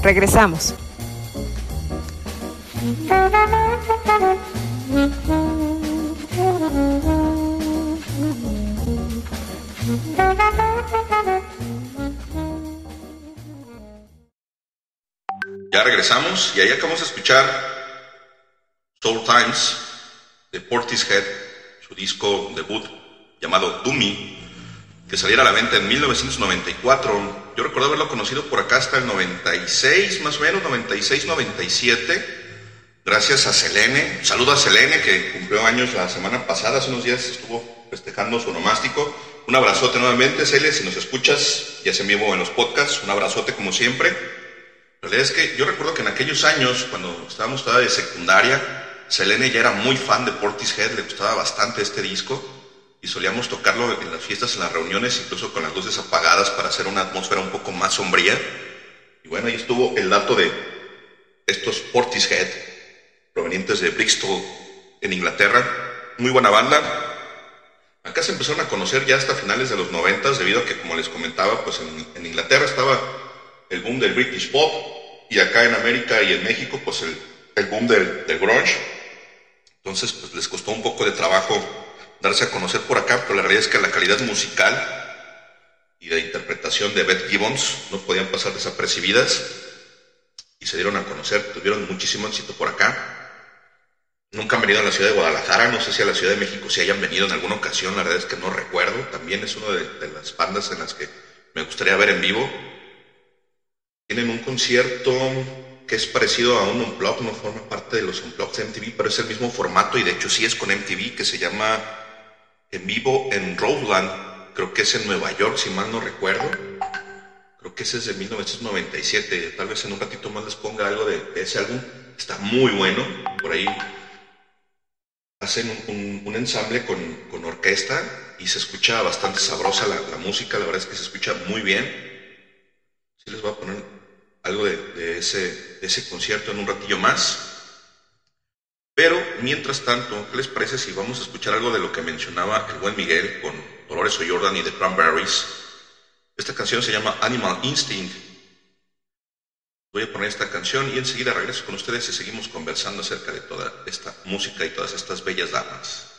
Regresamos. Ya regresamos y ahí acabamos de escuchar Soul Times de Portishead, su disco debut llamado Doomy, que saliera a la venta en 1994. Yo recuerdo haberlo conocido por acá hasta el 96, más o menos, 96, 97. Gracias a Selene. Saludo a Selene, que cumplió años la semana pasada, hace unos días estuvo festejando su nomástico. Un abrazote nuevamente, Cele, si nos escuchas, ya se en vivo en los podcasts, un abrazote como siempre. La realidad es que yo recuerdo que en aquellos años, cuando estábamos todavía de secundaria, Selene ya era muy fan de Portishead, le gustaba bastante este disco y solíamos tocarlo en las fiestas, en las reuniones, incluso con las luces apagadas para hacer una atmósfera un poco más sombría. Y bueno, ahí estuvo el dato de estos Portishead, provenientes de Bristol, en Inglaterra. Muy buena banda. Acá se empezaron a conocer ya hasta finales de los noventas, debido a que, como les comentaba, pues en, Inglaterra estaba el boom del British Pop, y acá en América y en México, pues el, el boom del, del grunge. Entonces, pues les costó un poco de trabajo darse a conocer por acá, pero la realidad es que la calidad musical y de interpretación de Beth Gibbons no podían pasar desapercibidas y se dieron a conocer, tuvieron muchísimo éxito por acá. Nunca han venido a la ciudad de Guadalajara, no sé si a la Ciudad de México si hayan venido en alguna ocasión, la verdad es que no recuerdo. También es una de, las bandas en las que me gustaría ver en vivo. Tienen un concierto que es parecido a un Unplugged, no forma parte de los Unplugged de MTV, pero es el mismo formato y de hecho sí es con MTV, que se llama en vivo en Roseland, creo que es en Nueva York, si mal no recuerdo. Creo que ese es de 1997. Tal vez en un ratito más les ponga algo de, ese álbum. Está muy bueno. Por ahí hacen un, ensamble con, orquesta y se escucha bastante sabrosa la, música. La verdad es que se escucha muy bien. Sí les voy a poner algo de, ese, de ese concierto en un ratillo más. Pero, mientras tanto, ¿qué les parece si vamos a escuchar algo de lo que mencionaba el buen Miguel con Dolores O'Jordan y The Cranberries? Esta canción se llama Animal Instinct. Voy a poner esta canción y enseguida regreso con ustedes y seguimos conversando acerca de toda esta música y todas estas bellas damas.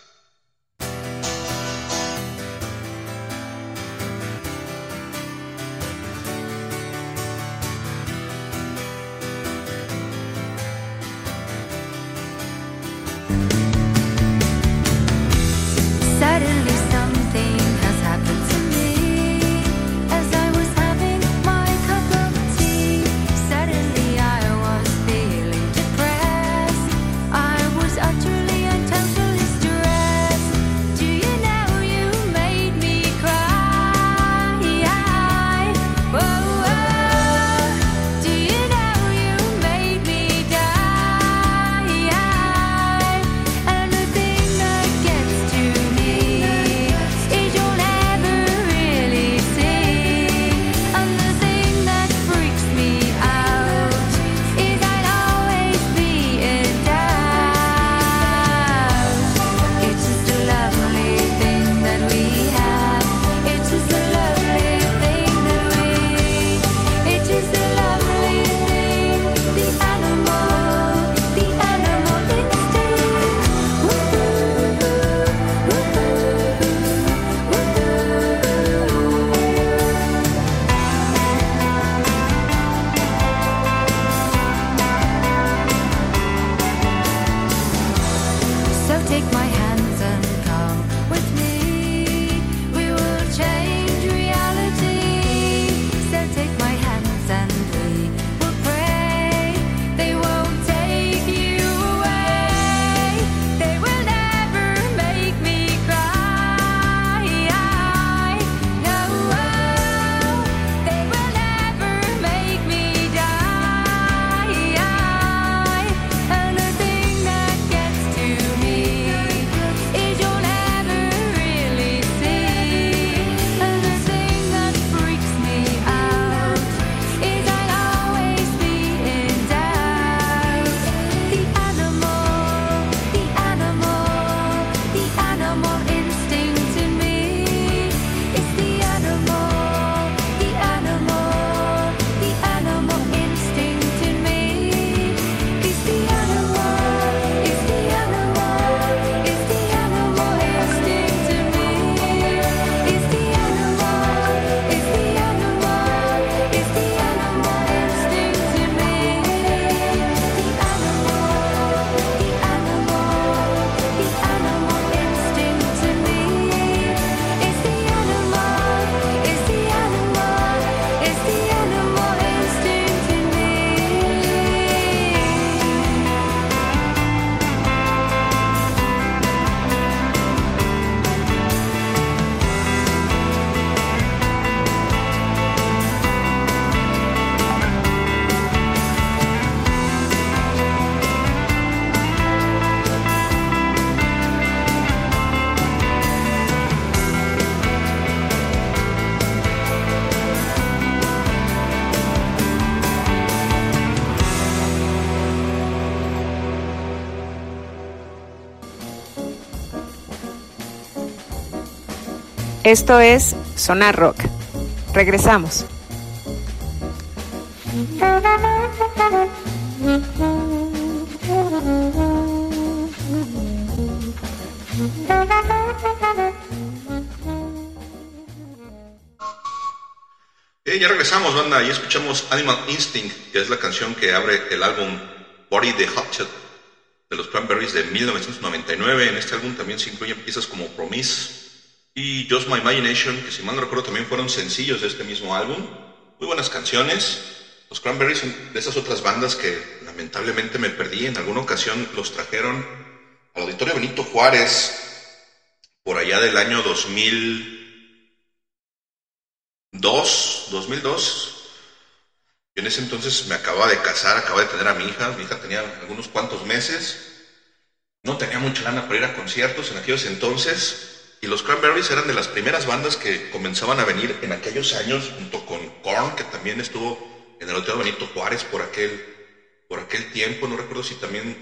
Esto es Sonar Rock. Regresamos. Eh, ya regresamos, banda, y escuchamos Animal Instinct, que es la canción que abre el álbum Body the Hot de los Cranberries de 1999. En este álbum también se incluyen piezas como Promise Just My Imagination, que si mal no recuerdo también fueron sencillos de este mismo álbum. Muy buenas canciones. Los Cranberries son de esas otras bandas que lamentablemente me perdí. En alguna ocasión los trajeron al Auditorio Benito Juárez por allá del año 2002, 2002. Yo en ese entonces me acababa de casar, acababa de tener a mi hija, mi hija tenía algunos cuantos meses, no tenía mucha lana para ir a conciertos en aquellos entonces, y los Cranberries eran de las primeras bandas que comenzaban a venir en aquellos años, junto con Korn, que también estuvo en el Hotel Benito Juárez por aquel, por aquel tiempo, no recuerdo si también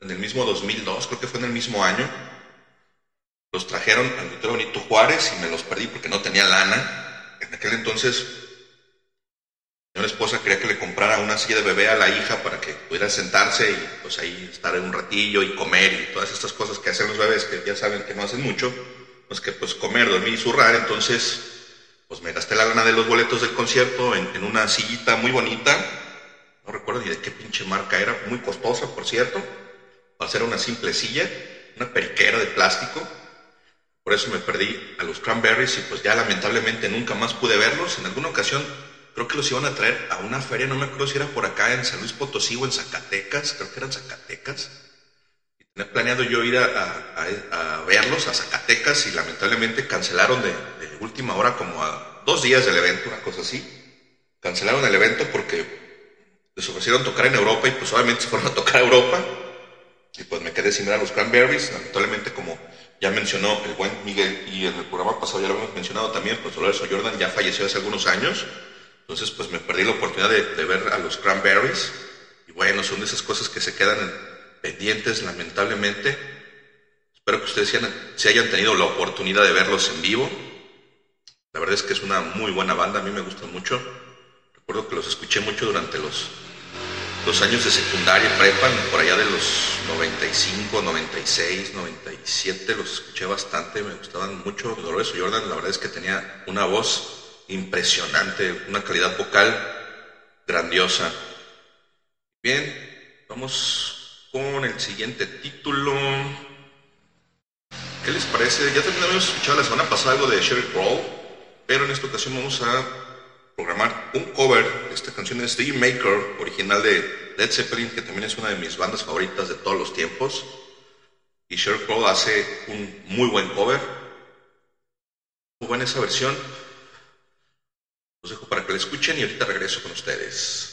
en el mismo 2002, creo que fue en el mismo año. Los trajeron al Hotel Benito Juárez y me los perdí porque no tenía lana. En aquel entonces mi esposa quería que le comprara una silla de bebé a la hija para que pudiera sentarse y pues ahí estar un ratillo y comer y todas estas cosas que hacen los bebés que ya saben que no hacen mucho, pues que pues comer, dormir y zurrar, entonces pues me gasté la lana de los boletos del concierto en, en una sillita muy bonita, no recuerdo ni de qué pinche marca era, muy costosa por cierto, para hacer una simple silla, una periquera de plástico, por eso me perdí a los cranberries y pues ya lamentablemente nunca más pude verlos, en alguna ocasión creo que los iban a traer a una feria, no me acuerdo si era por acá en San Luis Potosí o en Zacatecas, creo que eran Zacatecas. Tenía planeado yo ir a, verlos a Zacatecas y lamentablemente cancelaron de, última hora como a dos días del evento, una cosa así. Cancelaron el evento porque les ofrecieron tocar en Europa y pues obviamente se fueron a tocar a Europa. Y pues me quedé sin ver a los Cranberries, lamentablemente como ya mencionó el buen Miguel y en el programa pasado ya lo hemos mencionado también, pues Dolores O'Jordan ya falleció hace algunos años. Entonces, pues me perdí la oportunidad de, ver a los cranberries. Y bueno, son de esas cosas que se quedan pendientes, lamentablemente. Espero que ustedes se hayan, tenido la oportunidad de verlos en vivo. La verdad es que es una muy buena banda, a mí me gustan mucho. Recuerdo que los escuché mucho durante los, los años de secundaria, prepa, por allá de los 95, 96, 97, los escuché bastante, me gustaban mucho. Dolores Jordan, la verdad es que tenía una voz impresionante, una calidad vocal grandiosa. Bien, vamos con el siguiente título. ¿Qué les parece? Ya también habíamos escuchado la semana pasada algo de Sherry Crow, pero en esta ocasión vamos a programar un cover de esta canción de Steve Maker, original de Led Zeppelin, que también es una de mis bandas favoritas de todos los tiempos. Y Sherry Crow hace un muy buen cover. Muy buena esa versión. Los dejo para que la escuchen y ahorita regreso con ustedes.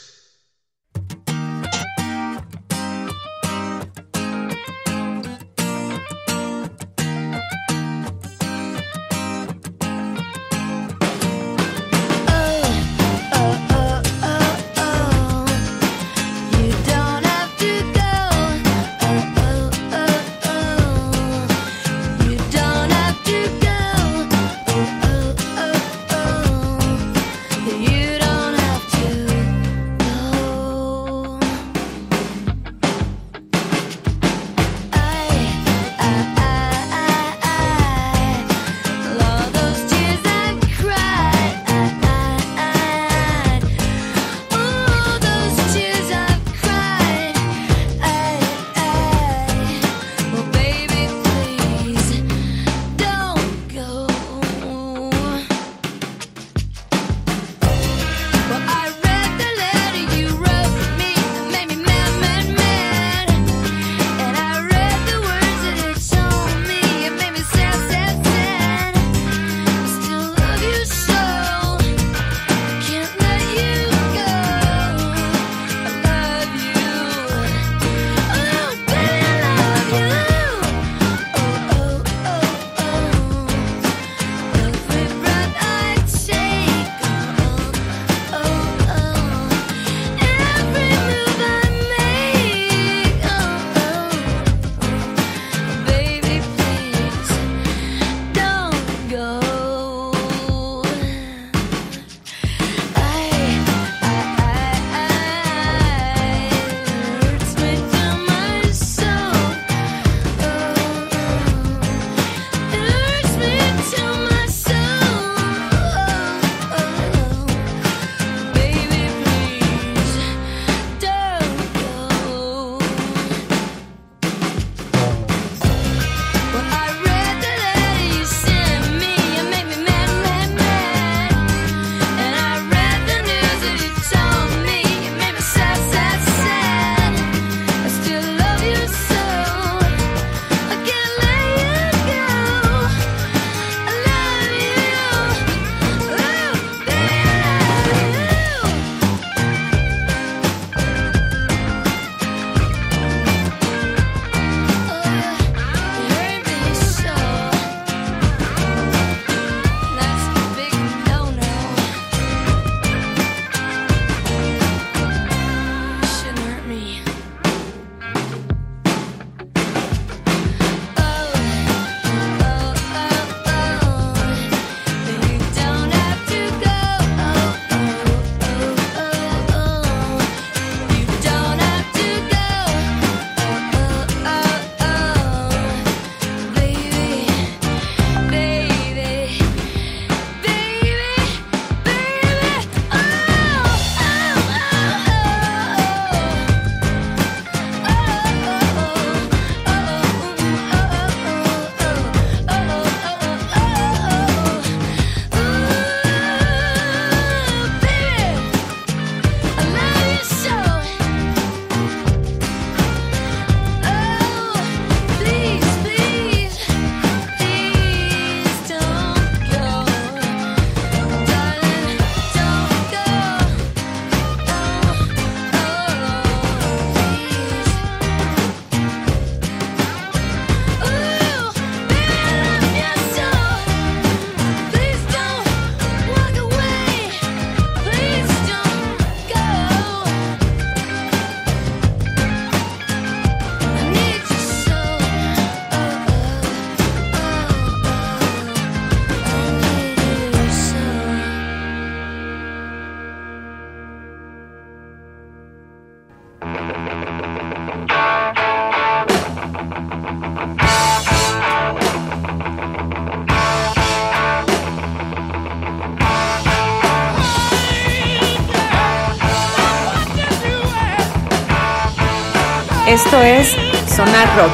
Es Sonar Rock.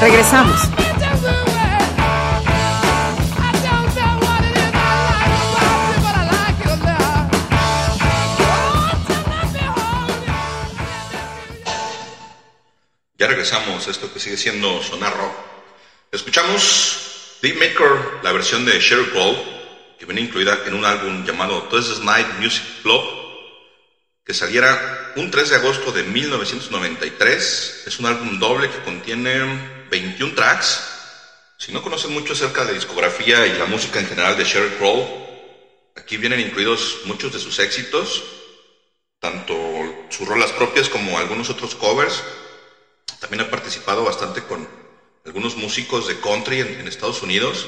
Regresamos. Ya regresamos a esto que sigue siendo Sonar Rock. Escuchamos The Maker, la versión de Sheryl Crow, que viene incluida en un álbum llamado This Night Music Club que saliera un 3 de agosto de 1993. Es un álbum doble que contiene 21 tracks. Si no conocen mucho acerca de discografía y la música en general de Sheryl Crow, aquí vienen incluidos muchos de sus éxitos, tanto sus rolas propias como algunos otros covers. También ha participado bastante con algunos músicos de country en, Estados Unidos.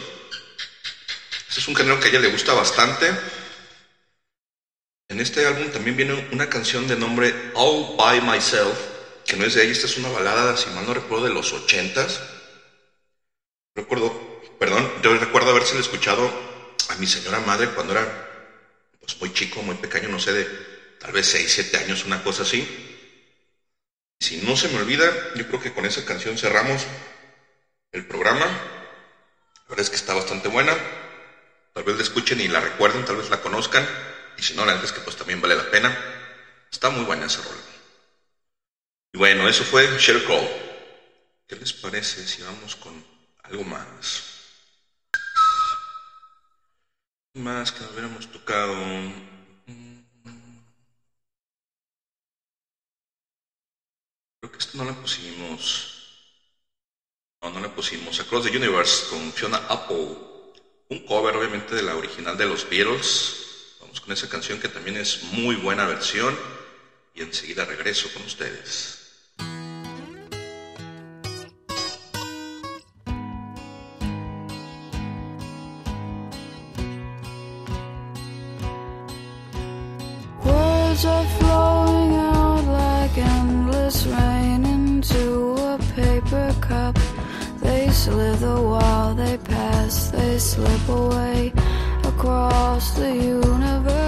Este es un género que a ella le gusta bastante en este álbum también viene una canción de nombre All By Myself, que no es de ella, esta es una balada, si mal no recuerdo, de los ochentas. Recuerdo, perdón, yo recuerdo haberse escuchado a mi señora madre cuando era pues, muy chico, muy pequeño, no sé, de tal vez 6, 7 años, una cosa así. Si no se me olvida, yo creo que con esa canción cerramos el programa. La verdad es que está bastante buena. Tal vez la escuchen y la recuerden, tal vez la conozcan. Y si no, la verdad es que pues también vale la pena. Está muy buena esa rola. Y bueno, eso fue Sheryl Crow. ¿Qué les parece si vamos con algo más? Más que hubiéramos tocado. Creo que esto no la pusimos. No, no la pusimos. Across the Universe con Fiona Apple. Un cover, obviamente, de la original de los Beatles con esa canción que también es muy buena versión. Y enseguida regreso con ustedes. Slip away across the universe.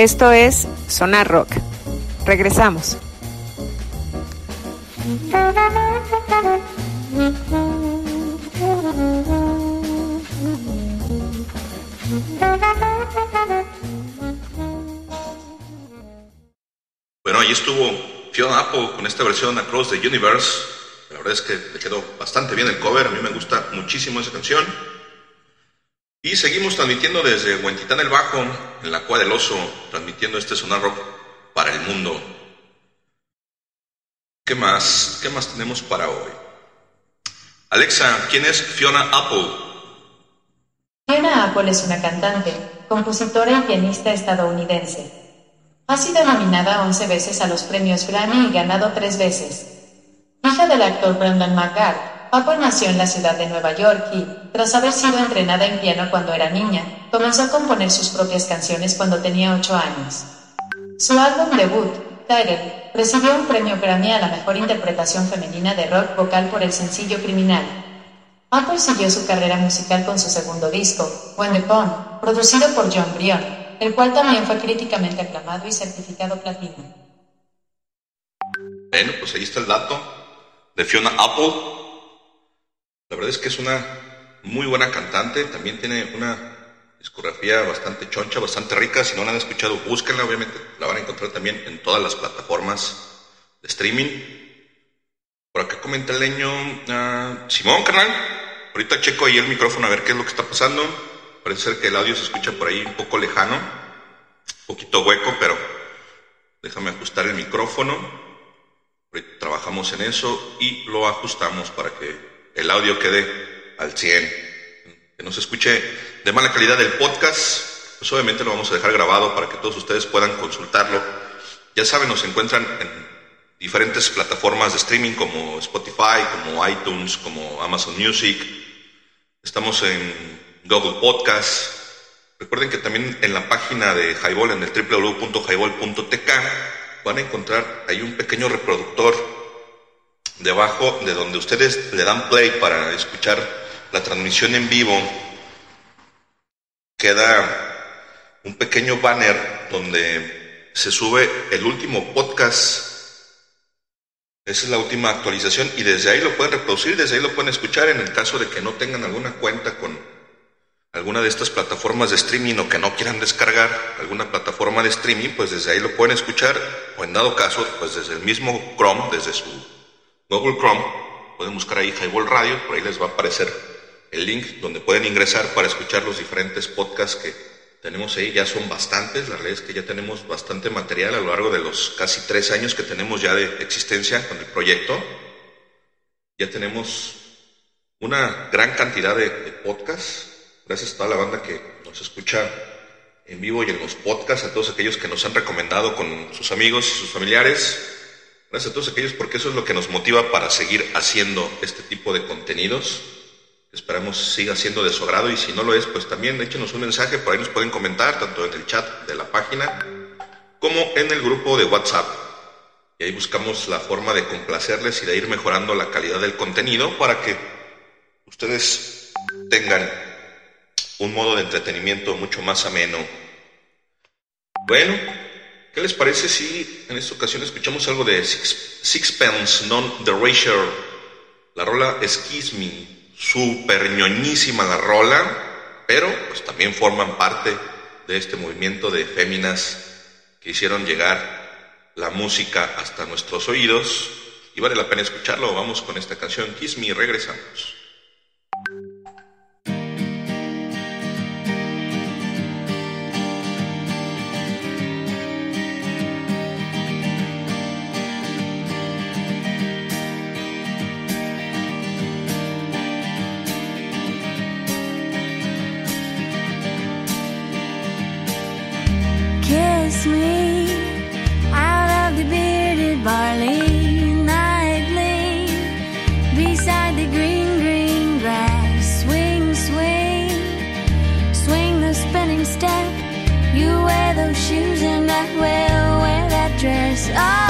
Esto es Sonar Rock. Regresamos. Bueno, ahí estuvo Fiona Apple con esta versión Across the Universe. La verdad es que le quedó bastante bien el cover, a mí me gusta muchísimo esa canción. Y seguimos transmitiendo desde Huentitán el Bajo, en la Cueva del Oso, transmitiendo este sonar rock para el mundo. ¿Qué más? ¿Qué más tenemos para hoy? Alexa, ¿quién es Fiona Apple? Fiona Apple es una cantante, compositora y pianista estadounidense. Ha sido nominada 11 veces a los premios Grammy y ganado 3 veces. Hija del actor Brendan McGarr, Apple nació en la ciudad de Nueva York y, tras haber sido entrenada en piano cuando era niña, comenzó a componer sus propias canciones cuando tenía 8 años. Su álbum debut, Title, recibió un premio Grammy a la mejor interpretación femenina de rock vocal por el sencillo Criminal. Apple siguió su carrera musical con su segundo disco, When the Pond, producido por John Brion, el cual también fue críticamente aclamado y certificado platino. Bueno, pues ahí está el dato de Fiona Apple, la verdad es que es una muy buena cantante, también tiene una discografía bastante choncha, bastante rica. Si no la han escuchado, búsquenla, obviamente la van a encontrar también en todas las plataformas de streaming. Por acá comenta el leño ah, Simón, canal. Ahorita checo ahí el micrófono a ver qué es lo que está pasando. Parece ser que el audio se escucha por ahí un poco lejano, un poquito hueco, pero déjame ajustar el micrófono. Trabajamos en eso y lo ajustamos para que el audio quede al 100. Que no se escuche de mala calidad el podcast, pues obviamente lo vamos a dejar grabado para que todos ustedes puedan consultarlo. Ya saben, nos encuentran en diferentes plataformas de streaming como Spotify, como iTunes, como Amazon Music. Estamos en Google Podcast. Recuerden que también en la página de Highball, en el www.highball.tk, van a encontrar ahí un pequeño reproductor debajo de donde ustedes le dan play para escuchar la transmisión en vivo, queda un pequeño banner donde se sube el último podcast. Esa es la última actualización y desde ahí lo pueden reproducir, desde ahí lo pueden escuchar en el caso de que no tengan alguna cuenta con alguna de estas plataformas de streaming o que no quieran descargar alguna plataforma de streaming, pues desde ahí lo pueden escuchar o en dado caso, pues desde el mismo Chrome, desde su Google Chrome, pueden buscar ahí Highball Radio, por ahí les va a aparecer el link donde pueden ingresar para escuchar los diferentes podcasts que tenemos ahí. Ya son bastantes, la verdad es que ya tenemos bastante material a lo largo de los casi tres años que tenemos ya de existencia con el proyecto. Ya tenemos una gran cantidad de, de podcasts, gracias a toda la banda que nos escucha en vivo y en los podcasts, a todos aquellos que nos han recomendado con sus amigos y sus familiares. Gracias a todos aquellos porque eso es lo que nos motiva para seguir haciendo este tipo de contenidos. Esperamos siga siendo de su agrado y si no lo es, pues también échenos un mensaje, por ahí nos pueden comentar, tanto en el chat de la página como en el grupo de WhatsApp. Y ahí buscamos la forma de complacerles y de ir mejorando la calidad del contenido para que ustedes tengan un modo de entretenimiento mucho más ameno. Bueno, ¿Qué les parece si en esta ocasión escuchamos algo de Sixpence Non The Ratio? La rola es Kiss Me, super ñoñísima la rola, pero pues también forman parte de este movimiento de féminas que hicieron llegar la música hasta nuestros oídos y vale la pena escucharlo. Vamos con esta canción Kiss Me regresamos. I will wear that dress. Oh,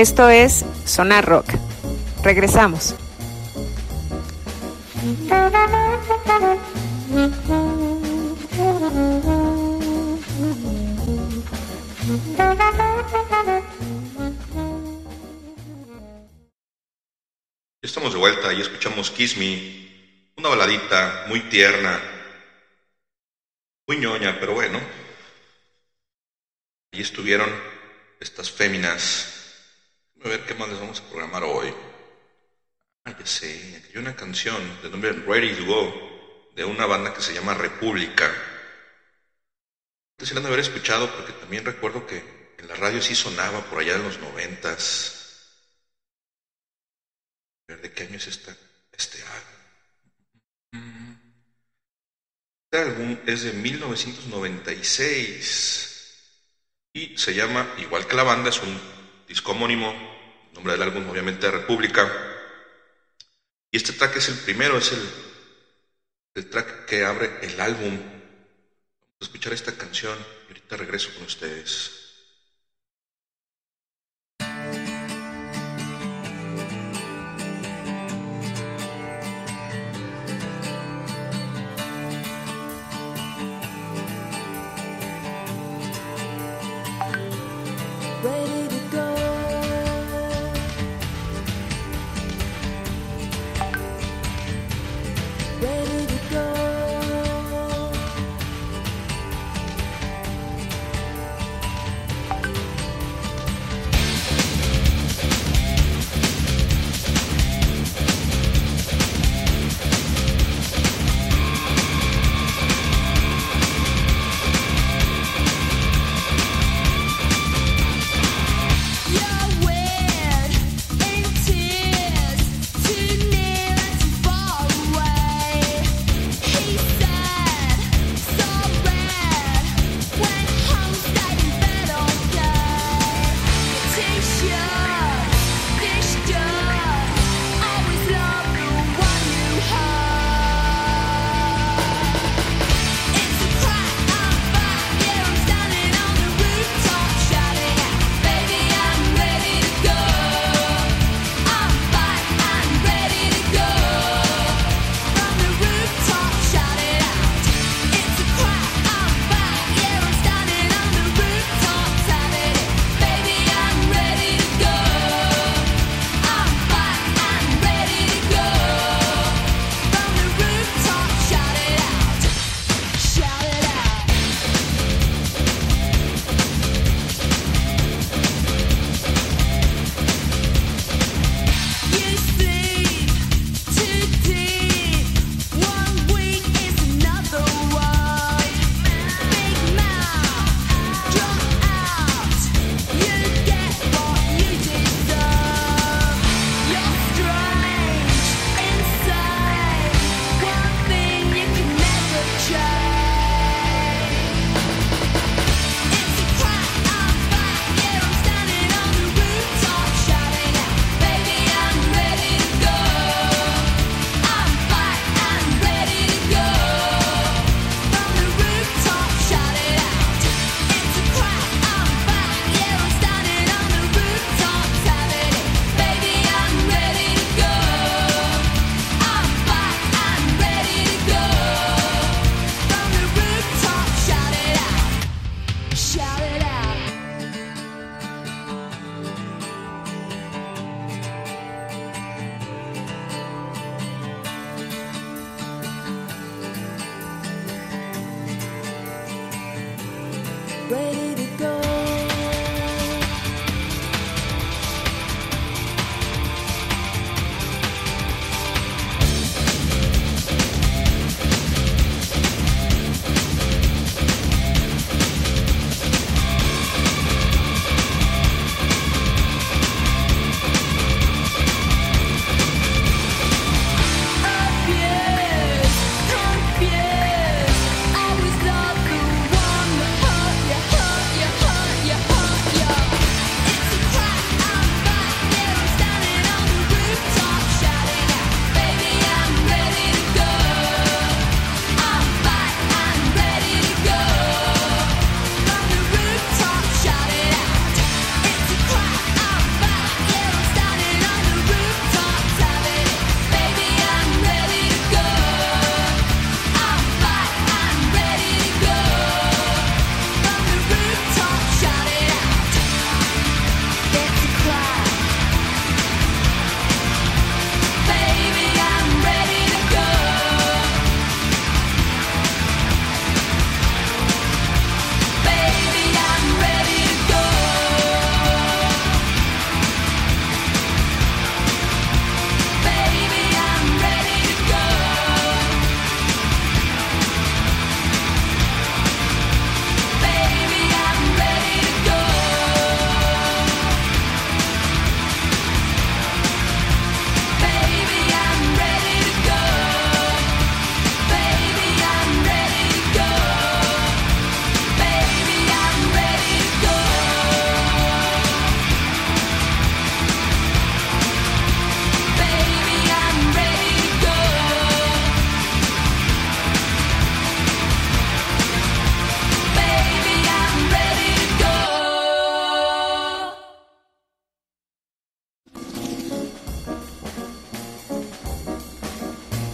Esto es Sonar Rock. Regresamos. Estamos de vuelta y escuchamos Kiss Me, una baladita muy tierna, muy ñoña, pero bueno. Ahí estuvieron estas féminas. A ver qué más les vamos a programar hoy. Ah, ya sé, aquí hay una de nombre Ready to Go, de una banda que se llama República. De haber escuchado porque también recuerdo que en la radio sí sonaba por allá en los noventas. ¿de qué año es esta, este álbum? Este álbum es de 1996 y se llama, igual que la banda, es un disco homónimo, nombre del álbum obviamente República. Y este track es el primero, es el, track que abre el álbum. Vamos a escuchar esta canción y ahorita regreso con ustedes.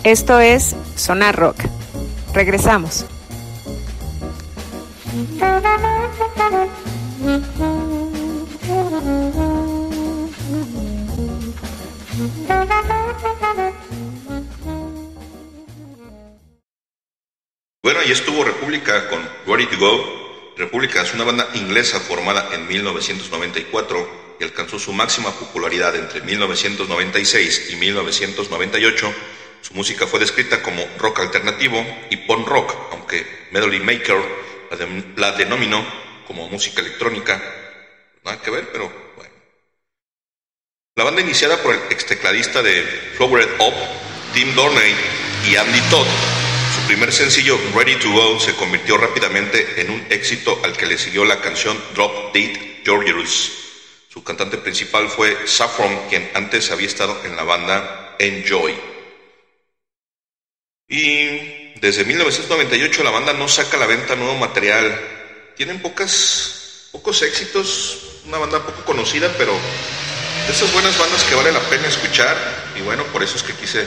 Esto es Sonar Rock. Regresamos. Bueno, y estuvo República con Ready to Go. República es una banda inglesa formada en 1994 y alcanzó su máxima popularidad entre 1996 y 1998. Música fue descrita como rock alternativo y punk rock, aunque Melody Maker la, denominó como música electrónica. Nada que ver, pero bueno. La banda iniciada por el ex tecladista de Flowered Up, Tim Dorney y Andy Todd su primer sencillo, Ready to Go, se convirtió rápidamente en un éxito al que le siguió la canción Drop Dead Georgius. Su cantante principal fue Saffron, quien antes había estado en la banda Enjoy. Y desde 1998 la banda no saca a la venta nuevo material. Tienen pocos éxitos, una banda poco conocida, pero de esas buenas bandas que vale la pena escuchar. Y bueno, por eso es que quise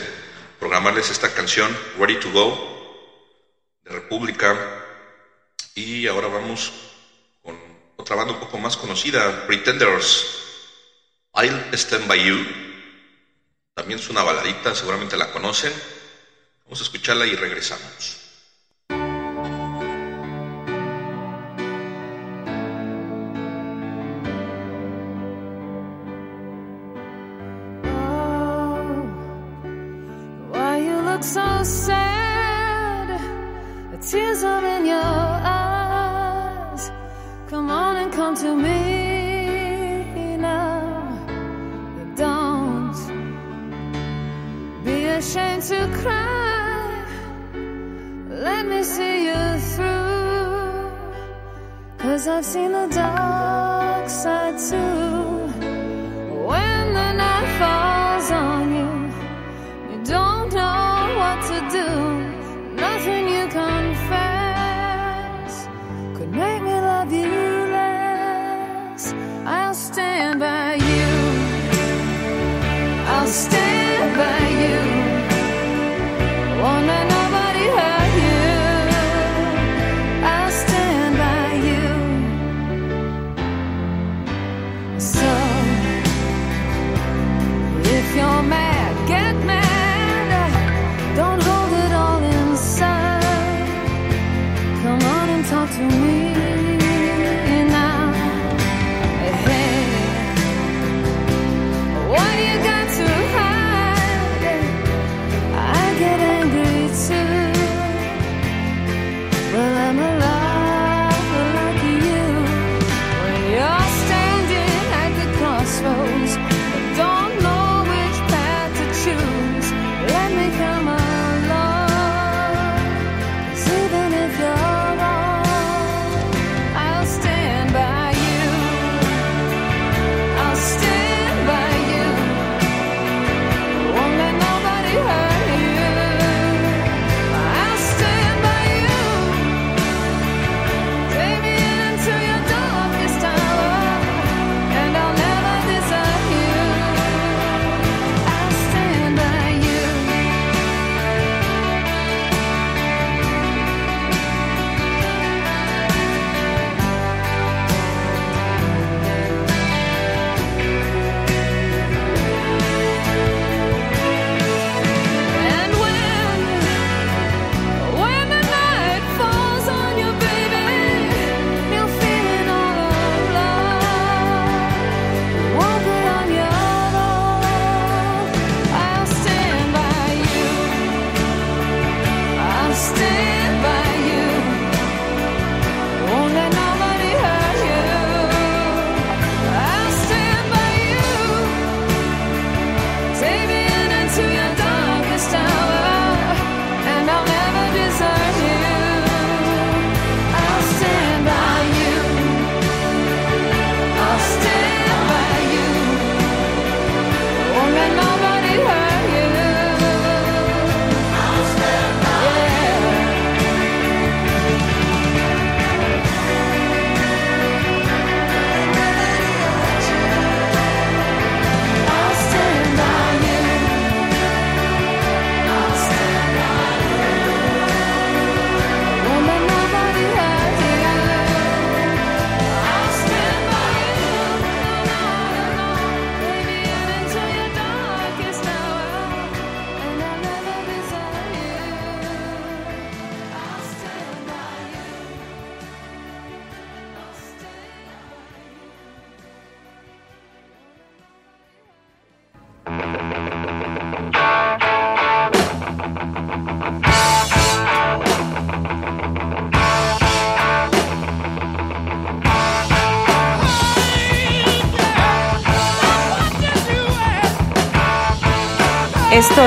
programarles esta canción, Ready to Go, República. Y ahora vamos con otra banda un poco más conocida, Pretenders. I'll Stand By You. También es una baladita, seguramente la conocen. Vamos a escucharla y regresamos. Oh, so sad. The tears are in your eyes. Come on and come to me now. Don't be ashamed to cry. Let me see you through. Cause I've seen the dark side too. When the night falls on you, you don't know what to do nothing you confess could make me love you less. I'll stand by you. I'll stand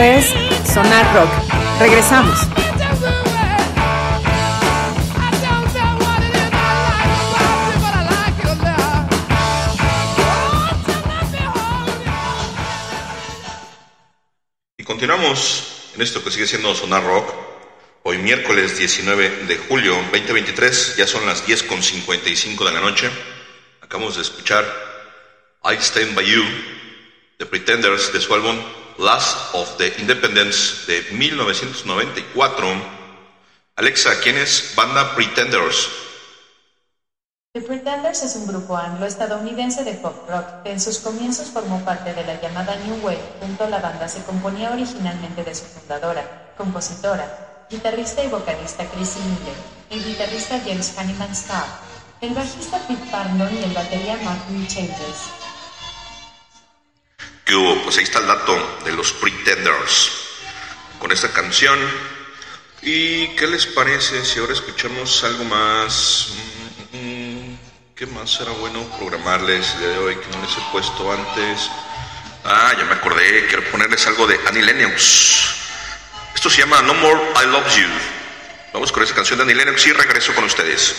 Es Sonar Rock. Regresamos. Y continuamos en esto que sigue siendo Sonar Rock. Hoy miércoles 19 de julio 2023, ya son las 10.55 de la noche. Acabamos de escuchar I Stand By You, The Pretenders, de su álbum Last of the Independence de 1994. Alexa, ¿quién es Banda Pretenders? The Pretenders es un grupo anglo-estadounidense de pop rock que en sus comienzos formó parte de la llamada New Wave. Junto a la banda se componía originalmente de su fundadora, compositora, guitarrista y vocalista Chrissy Miller, el guitarrista James Hanneman Starr, el bajista Pete Parnon y el batería Mark Chambers. ¿Qué hubo? Pues ahí está el dato de los Pretenders con esta canción. ¿Y qué les parece si ahora escuchamos algo más? Mm, mm, ¿Qué más será bueno programarles el día de hoy que no les he puesto antes? Ah, ya me acordé, quiero ponerles algo de Annie Lennox. Esto se llama No More I Love You. Vamos con esa canción de Annie Lennox y regreso con ustedes.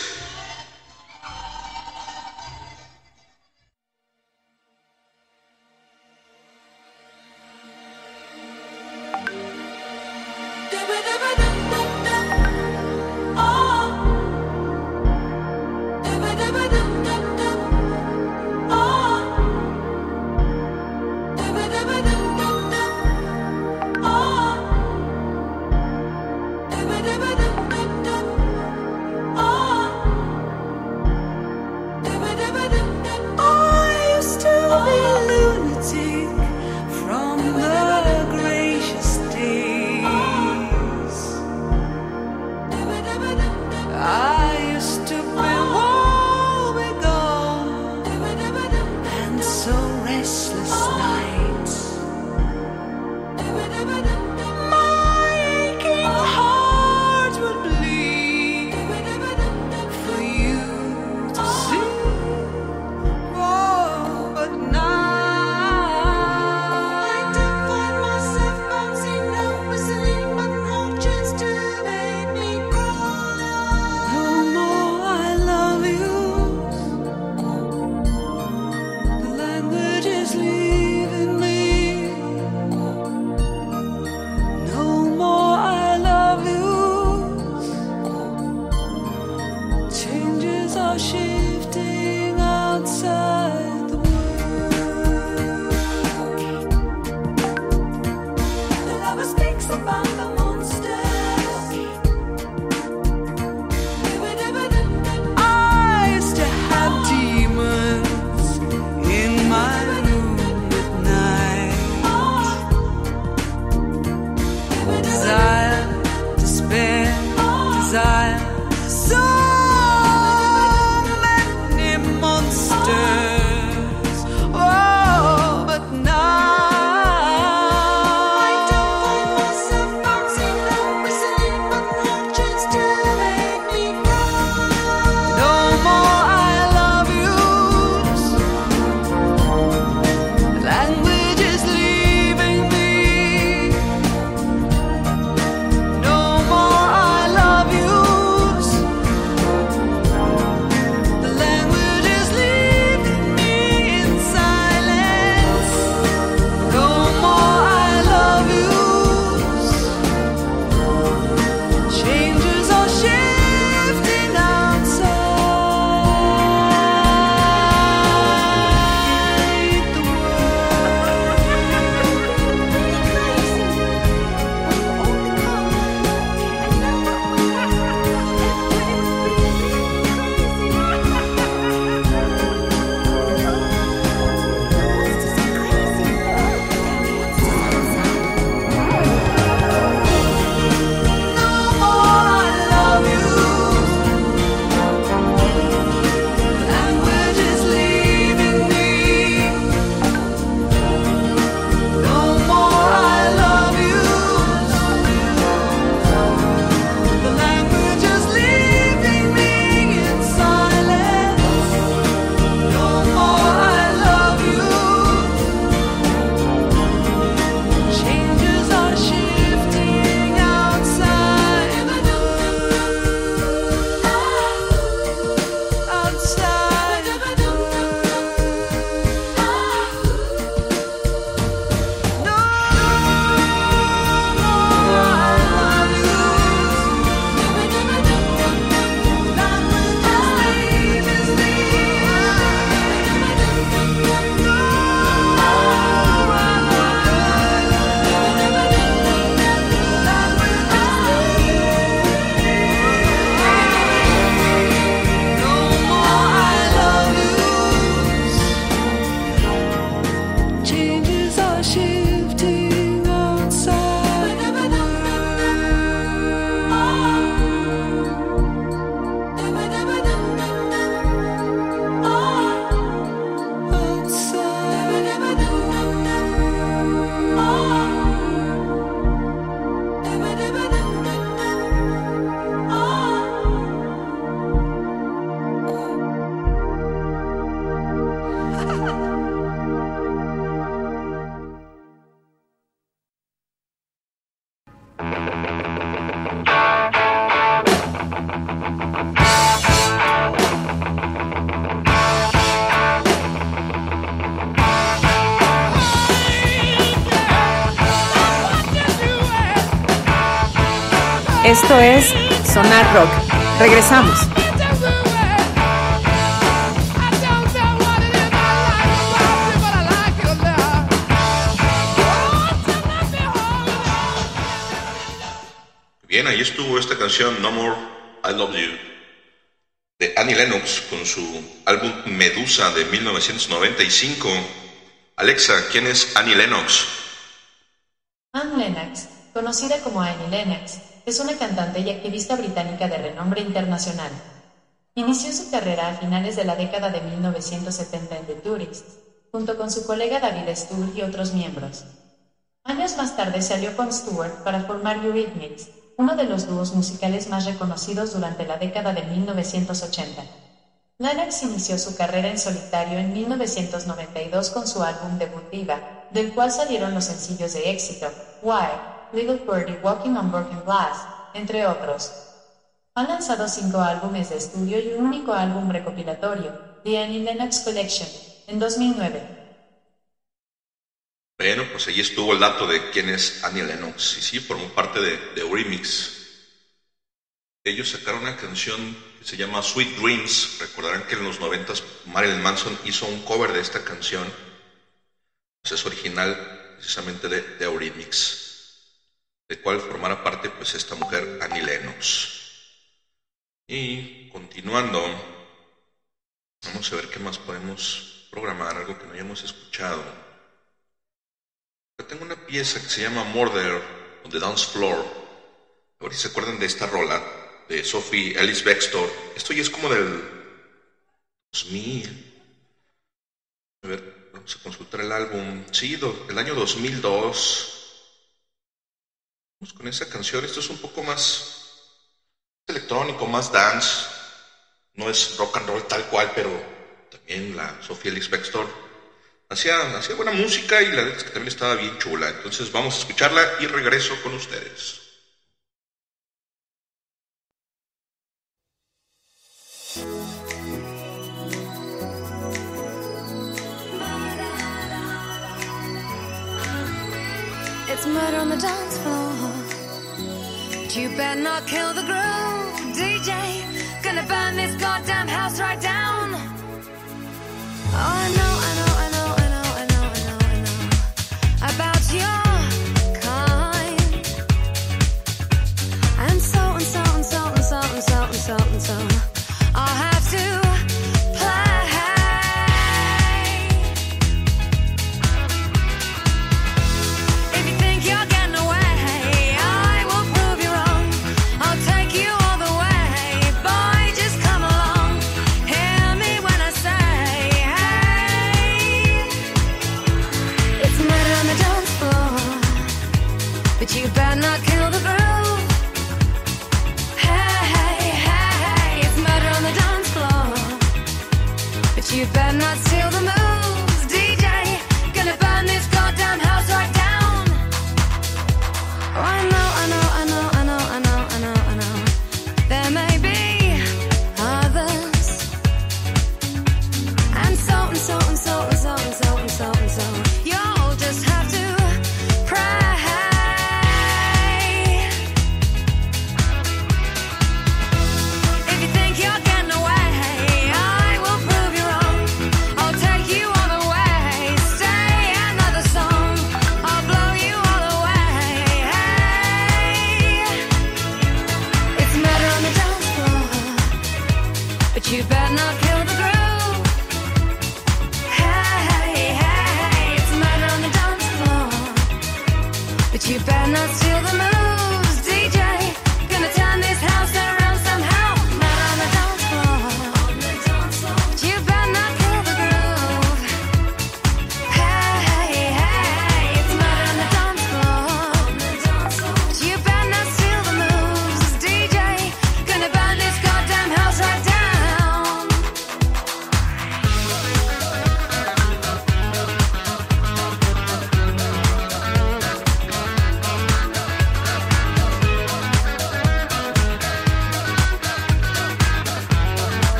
Regresamos. Bien, ahí estuvo esta canción No More I Love You de Annie Lennox con su álbum Medusa de 1995. Alexa, ¿quién es Annie Lennox? Anne Lennox, conocida como Annie Lennox, cantante y activista británica de renombre internacional. Inició su carrera a finales de la década de 1970 en The Tourists, junto con su colega David Stewart y otros miembros. Años más tarde se alió con Stewart para formar Eurythmics, uno de los dúos musicales más reconocidos durante la década de 1980. Lennox inició su carrera en solitario en 1992 con su álbum debut Diva, del cual salieron los sencillos de éxito Why, Little Birdie Walking on Broken Glass, entre otros. Ha lanzado cinco álbumes de estudio y un único álbum recopilatorio, The Annie Lennox Collection, en 2009. Bueno, pues ahí estuvo el dato de quién es Annie Lennox. Y sí, formó parte de, de Remix. Ellos sacaron una canción que se llama Sweet Dreams. Recordarán que en los 90 Marilyn Manson hizo un cover de esta canción. Pues es original precisamente de, de Eurythmics, de cual formara parte pues esta mujer Annie Lennox. Y continuando, vamos a ver qué más podemos programar, algo que no hayamos escuchado. Tengo una pieza que se llama Murder on the Dance Floor. A ver si se acuerdan de esta rola de Sophie Ellis Bextor. Esto ya es como del 2000. A ver, vamos a consultar el álbum. Sí, do- del año 2002. Vamos con esa canción. Esto es un poco más electrónico, más dance. No es rock and roll tal cual, pero también la Sophie Ellis Bextor hacía, hacía buena música y la verdad también estaba bien chula. Entonces vamos a escucharla y regreso con ustedes. It's murder on the dance floor. You better not kill the groove, DJ. Gonna burn this goddamn house right down. Oh, I know, I know,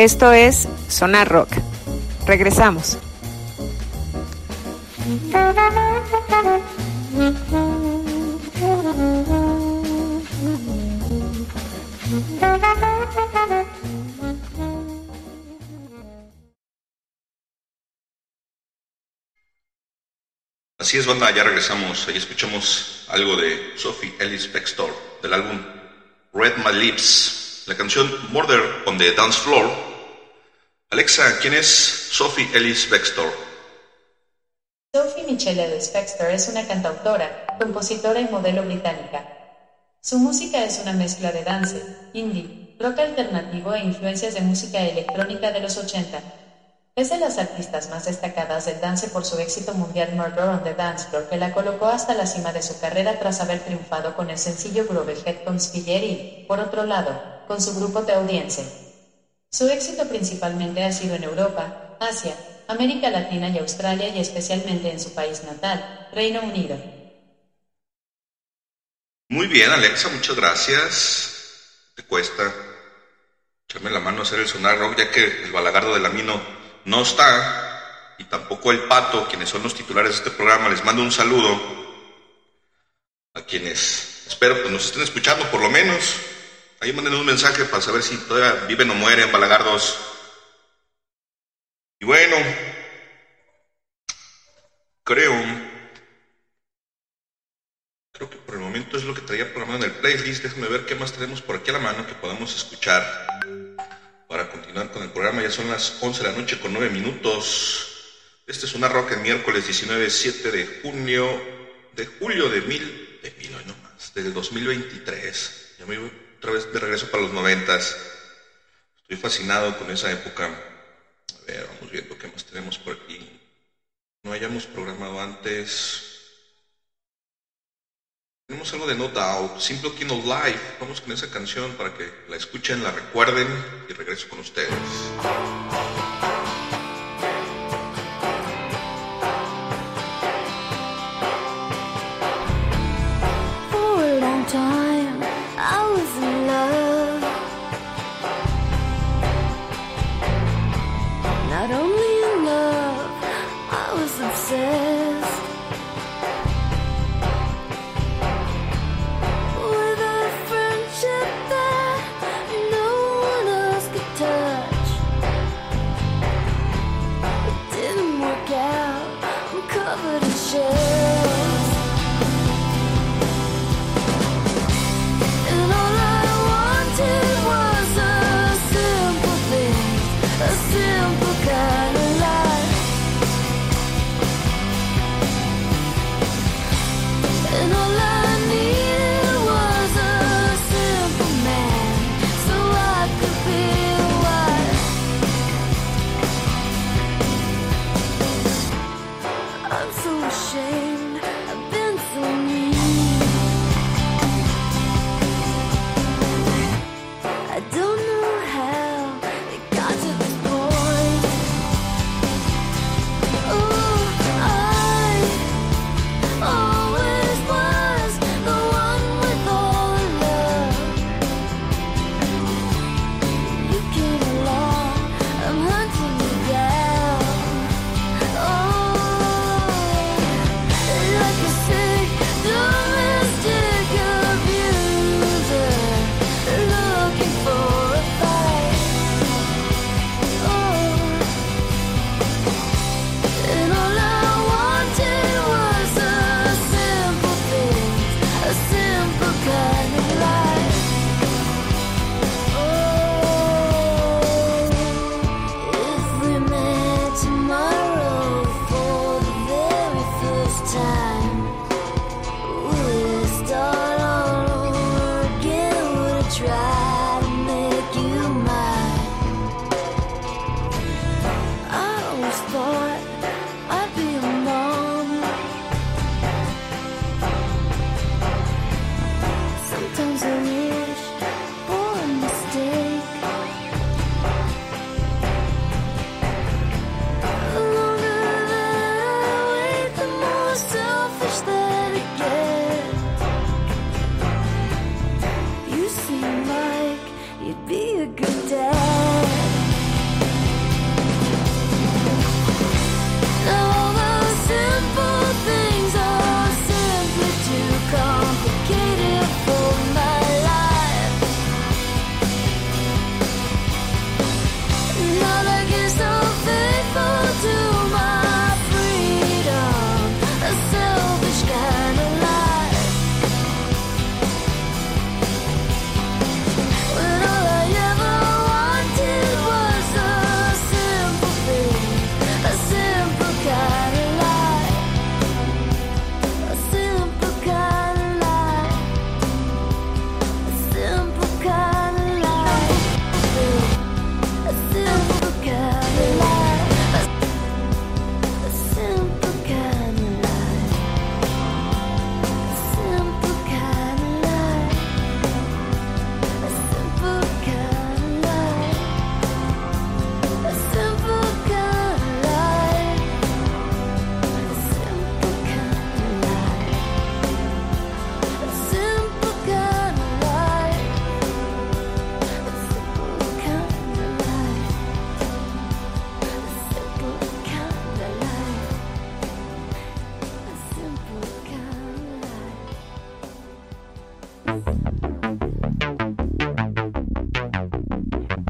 Esto es Sonar Rock. Regresamos. Así es, banda, ya regresamos. Ahí escuchamos algo de Sophie Ellis Bextor del álbum Red My Lips, la canción Murder on the Dance Floor. Alexa, ¿quién es Sophie Ellis Bextor? Sophie Michelle Ellis Bextor es una cantautora, compositora y modelo británica. Su música es una mezcla de dance, indie, rock alternativo e influencias de música electrónica de los 80. Es de las artistas más destacadas del dance por su éxito mundial Murder on the Dance Floor que la colocó hasta la cima de su carrera tras haber triunfado con el sencillo Groovy con Spiller y, por otro lado, con su grupo de audiencia. Su éxito principalmente ha sido en Europa, Asia, América Latina y Australia y especialmente en su país natal, Reino Unido. Muy bien, Alexa, muchas gracias. Te cuesta echarme la mano a hacer el sonar rock, ya que el balagardo del Amino no está, y tampoco el pato, quienes son los titulares de este programa. Les mando un saludo a quienes espero que nos estén escuchando, por lo menos. Ahí manden un mensaje para saber si todavía viven o mueren balagardos. Y bueno, creo Creo que por el momento es lo que traía programado en el playlist. Déjame ver qué más tenemos por aquí a la mano que podamos escuchar para continuar con el programa. Ya son las 11 de la noche con 9 minutos. Este es una roca el miércoles 19, 7 de junio, de julio de mil, de mil, hoy no más, del 2023. Ya me voy otra vez de regreso para los noventas. Estoy fascinado con esa época. A ver, vamos viendo qué más tenemos por aquí. No hayamos programado antes. Tenemos algo de No Doubt, Simple King of Life. Vamos con esa canción para que la escuchen, la recuerden y regreso con ustedes.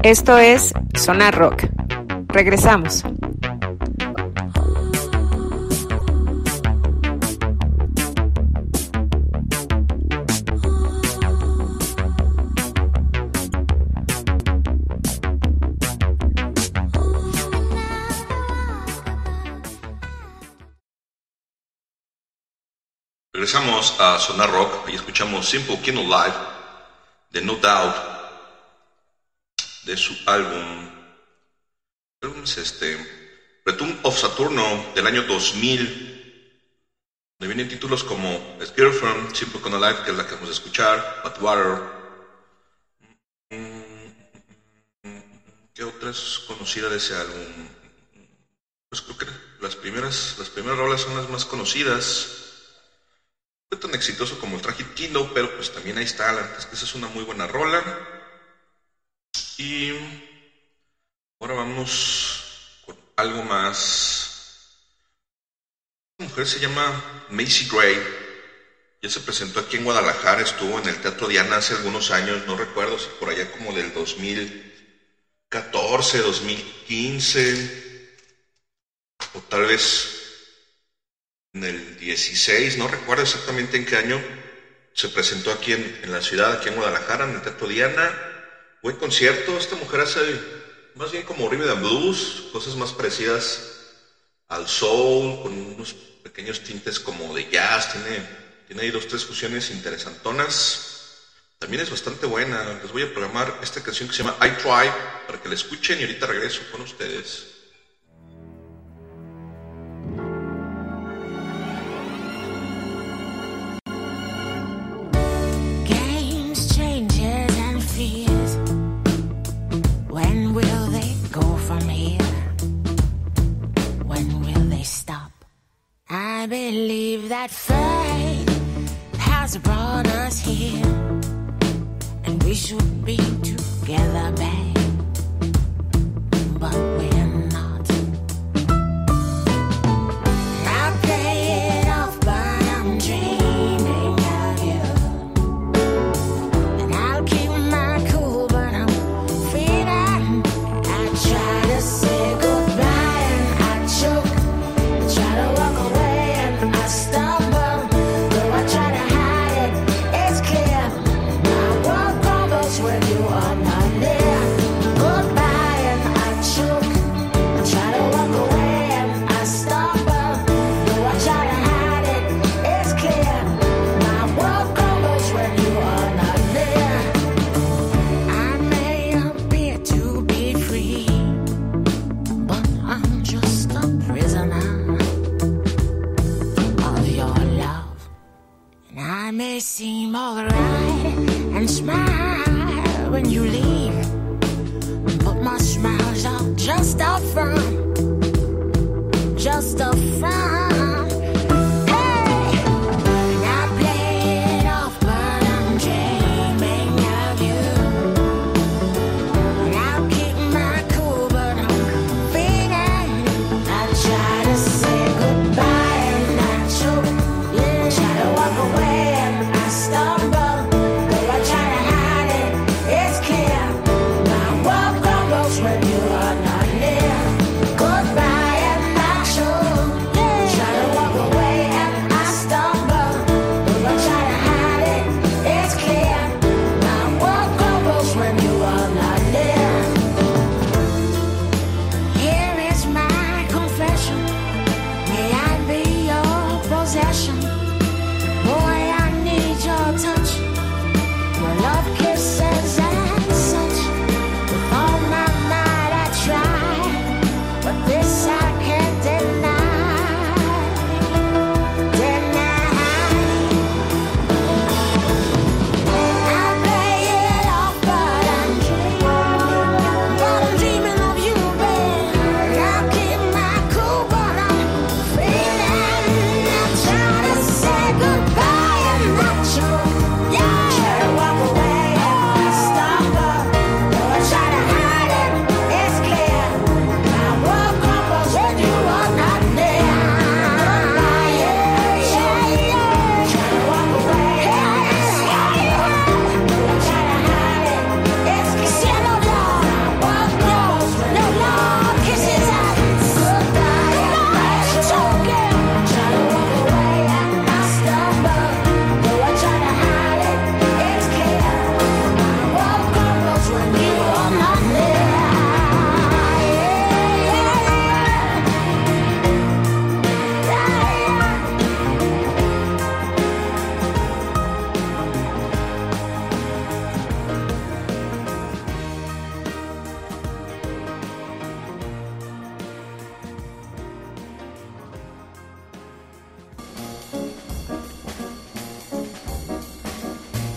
Esto es Sonar Rock. Regresamos. Regresamos a Sonar Rock y escuchamos Simple Kino Live de No Doubt de su álbum. ¿qué álbum es este? Return of Saturno del año 2000. Donde vienen títulos como Girlfriend, Simple Kino Live, que es la que vamos a escuchar, But Water. ¿Qué otra es conocida de ese álbum? Pues creo que las primeras, las primeras rolas son las más conocidas fue tan exitoso como el Tragic Kingdom, pero pues también ahí está, la verdad es que esa es una muy buena rola. Y ahora vamos con algo más. Mujer se llama Macy Gray. Ya se presentó aquí en Guadalajara, estuvo en el Teatro Diana hace algunos años, no recuerdo si por allá como del 2014, 2015, o tal vez en el 16, no recuerdo exactamente en qué año, se presentó aquí en, en la ciudad, aquí en Guadalajara, en el Teatro Diana. Buen concierto, esta mujer hace más bien como rhythm and blues, cosas más parecidas al soul, con unos pequeños tintes como de jazz, tiene, tiene ahí dos, tres fusiones interesantonas. También es bastante buena, les voy a programar esta canción que se llama I Try, para que la escuchen y ahorita regreso con ustedes.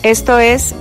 Esto es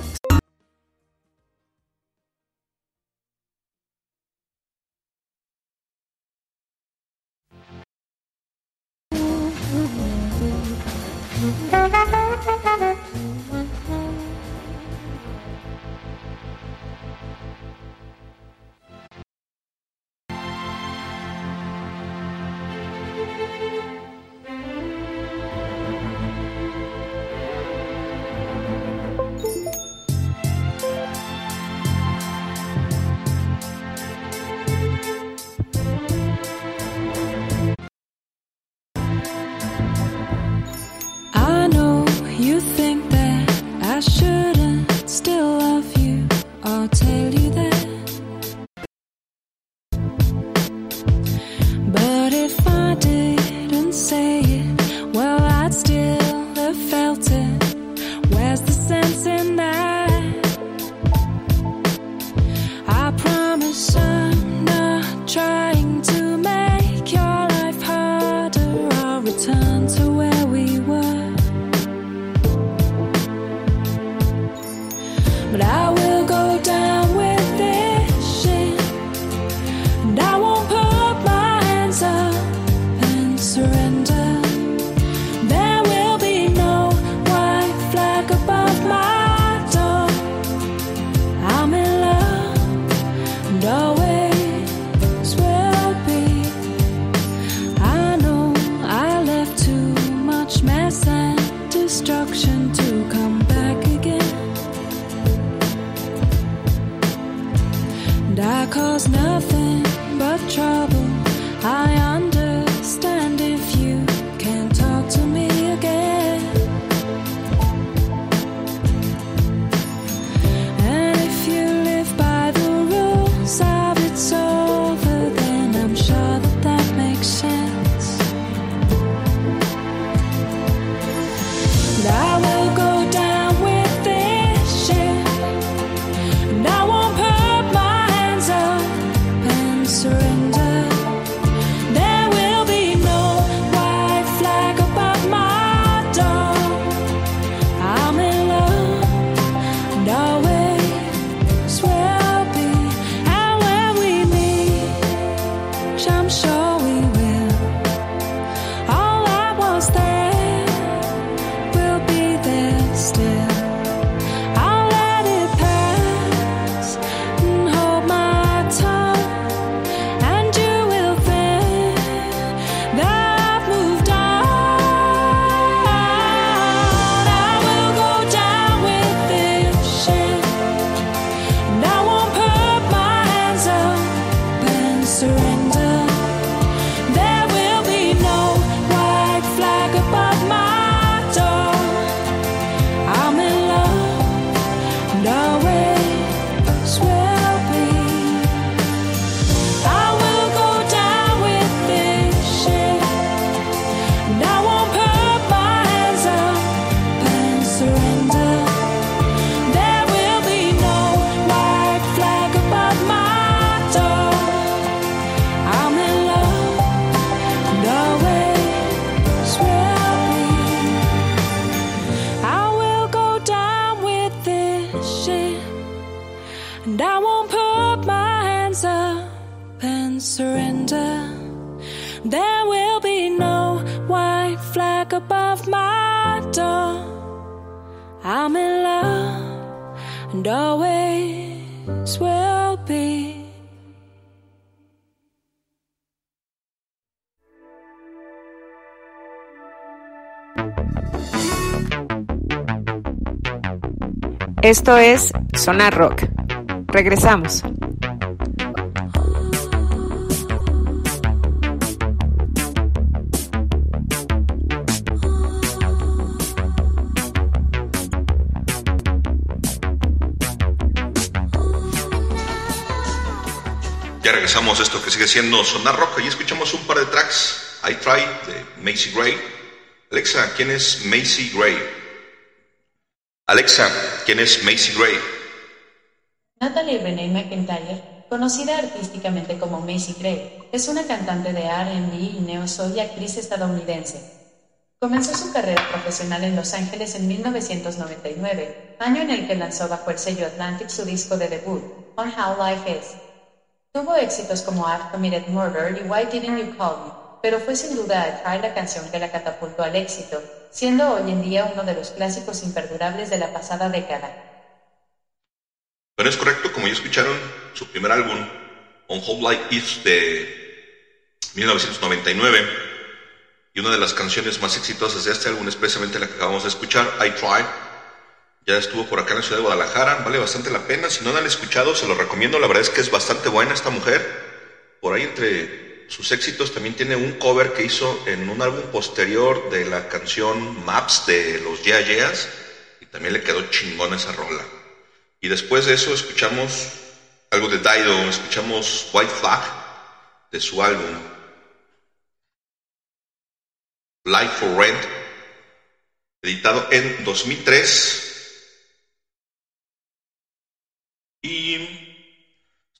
bravo. Esto es Sonar Rock. Regresamos. Ya regresamos a esto que sigue siendo Sonar Rock y escuchamos un par de tracks. I Try de Macy Gray. Alexa, ¿quién es Macy Gray? Alexa, ¿quién es Macy Gray? Natalie Renee McIntyre, conocida artísticamente como Macy Gray, es una cantante de RB y neo soul y actriz estadounidense. Comenzó su carrera profesional en Los Ángeles en 1999, año en el que lanzó bajo el sello Atlantic su disco de debut, On How Life Is. Tuvo éxitos como I've Committed Murder y Why Didn't You Call Me pero fue sin duda Try la canción que la catapultó al éxito, siendo hoy en día uno de los clásicos imperdurables de la pasada década. Bueno, es correcto, como ya escucharon, su primer álbum, On Hold Like Is, de 1999, y una de las canciones más exitosas de este álbum es precisamente la que acabamos de escuchar, I Try. Ya estuvo por acá en la ciudad de Guadalajara, vale bastante la pena. Si no la han escuchado, se lo recomiendo. La verdad es que es bastante buena esta mujer. Por ahí entre sus éxitos también tiene un cover que hizo en un álbum posterior de la canción Maps de los Yeah Yeahs y también le quedó chingón esa rola. Y después de eso escuchamos algo de Dido, escuchamos White Flag de su álbum Life for Rent, editado en 2003. Y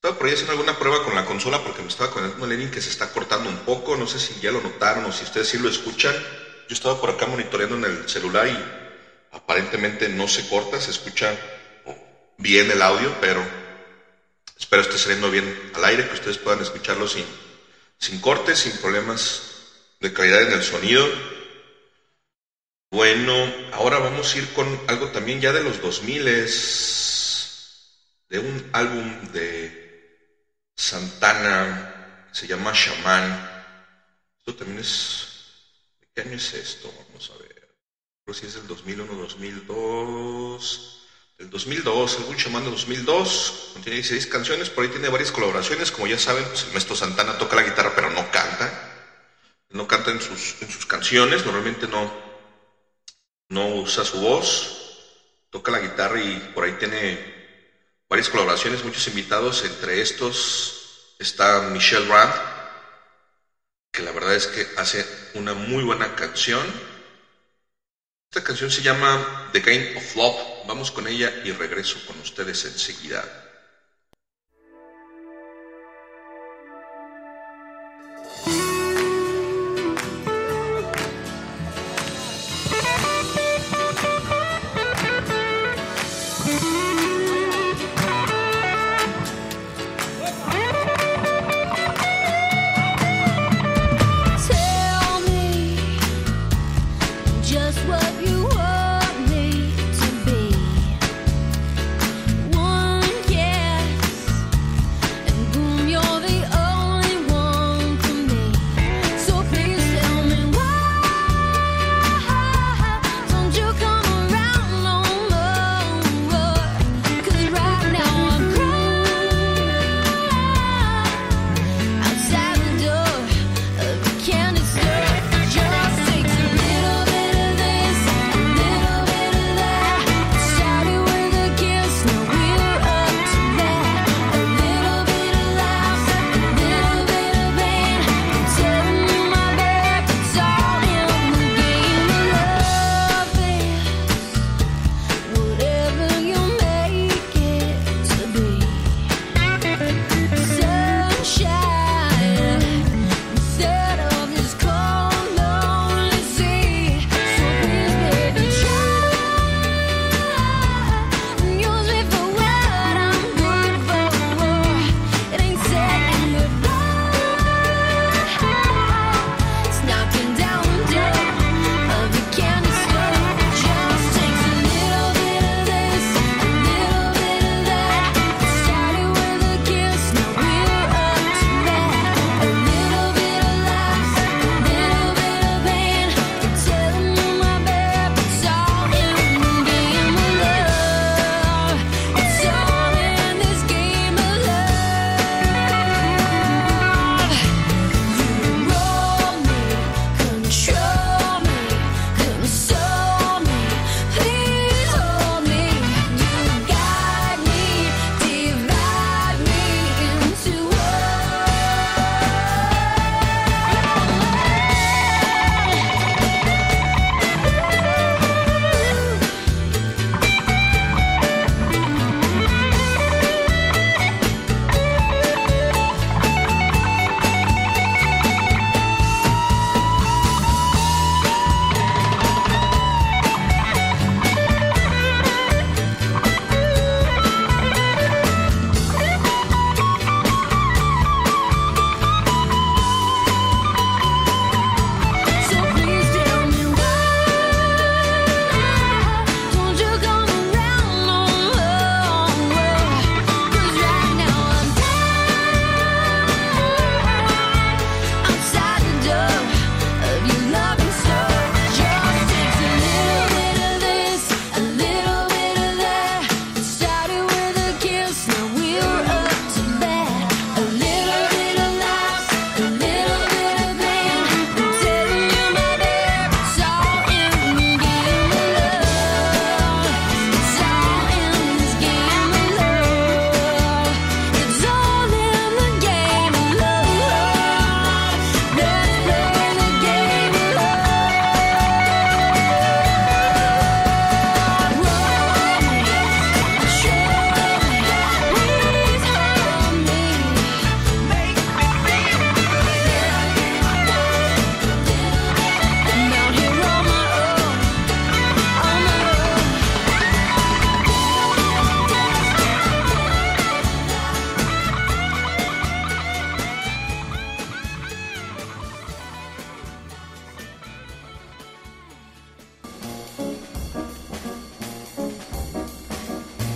estaba por ahí haciendo alguna prueba con la consola porque me estaba conectando link que se está cortando un poco. No sé si ya lo notaron o si ustedes sí lo escuchan. Yo estaba por acá monitoreando en el celular y aparentemente no se corta, se escucha bien el audio, pero espero esté saliendo bien al aire, que ustedes puedan escucharlo sin, sin cortes, sin problemas de calidad en el sonido. Bueno, ahora vamos a ir con algo también ya de los 2000 de un álbum de Santana se llama Shaman. Esto también es... ¿De qué año es esto? Vamos a ver. Creo si es del 2001, 2002. El 2002, el álbum Shaman de 2002. Contiene 16 canciones, por ahí tiene varias colaboraciones. Como ya saben, pues el maestro Santana toca la guitarra pero no canta no canta en sus, en sus canciones, normalmente no, no usa su voz, toca la guitarra y por ahí tiene varias colaboraciones, muchos invitados, entre estos está Michelle Brandt, que la verdad es que hace una muy buena canción. Esta canción se llama The Game of Love, vamos con ella y regreso con ustedes enseguida.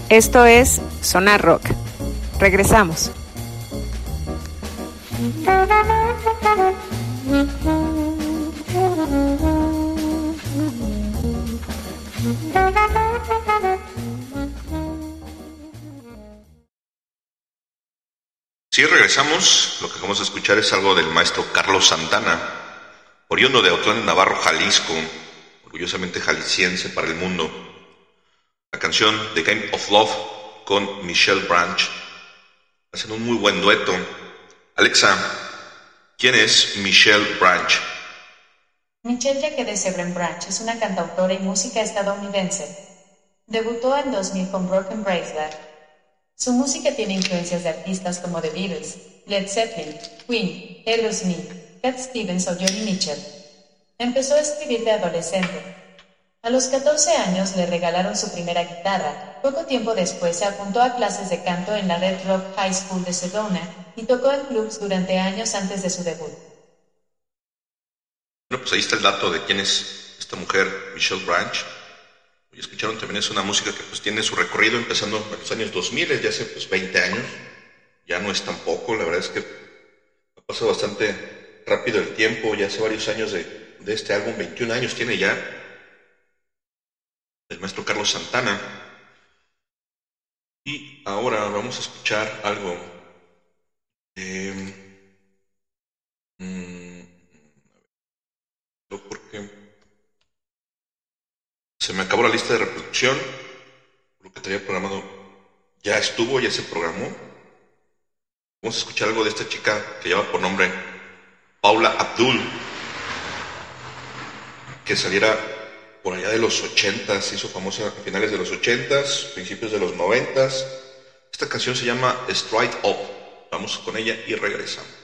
Esto es Sonar Rock. Regresamos. Si regresamos, lo que vamos a escuchar es algo del maestro Carlos Santana, oriundo de Autlán Navarro, Jalisco, orgullosamente jalisciense para el mundo. La canción The Game of Love con Michelle Branch. Hacen un muy buen dueto. Alexa, ¿quién es Michelle Branch? Michelle Jacques de Severn Branch es una cantautora y música estadounidense. Debutó en 2000 con Broken Bracelet. Su música tiene influencias de artistas como The Beatles, Led Zeppelin, Queen, Aerosmith, Cat Stevens o Johnny Mitchell. Empezó a escribir de adolescente. A los 14 años le regalaron su primera guitarra. Poco tiempo después se apuntó a clases de canto en la Red Rock High School de Sedona y tocó en clubs durante años antes de su debut. Bueno, pues ahí está el dato de quién es esta mujer, Michelle Branch. Y escucharon también es una música que pues tiene su recorrido empezando en los años 2000, ya hace pues 20 años. Ya no es tan poco, la verdad es que ha pasado bastante rápido el tiempo, ya hace varios años de, de este álbum, 21 años tiene ya el maestro Carlos Santana. Y ahora vamos a escuchar algo. mm, porque se me acabó la lista de reproducción. Lo que tenía programado ya estuvo, ya se programó. Vamos a escuchar algo de esta chica que lleva por nombre Paula Abdul, que saliera por allá de los 80 se hizo famosa a finales de los 80s, principios de los 90s. Esta canción se llama Stride Up. Vamos con ella y regresamos.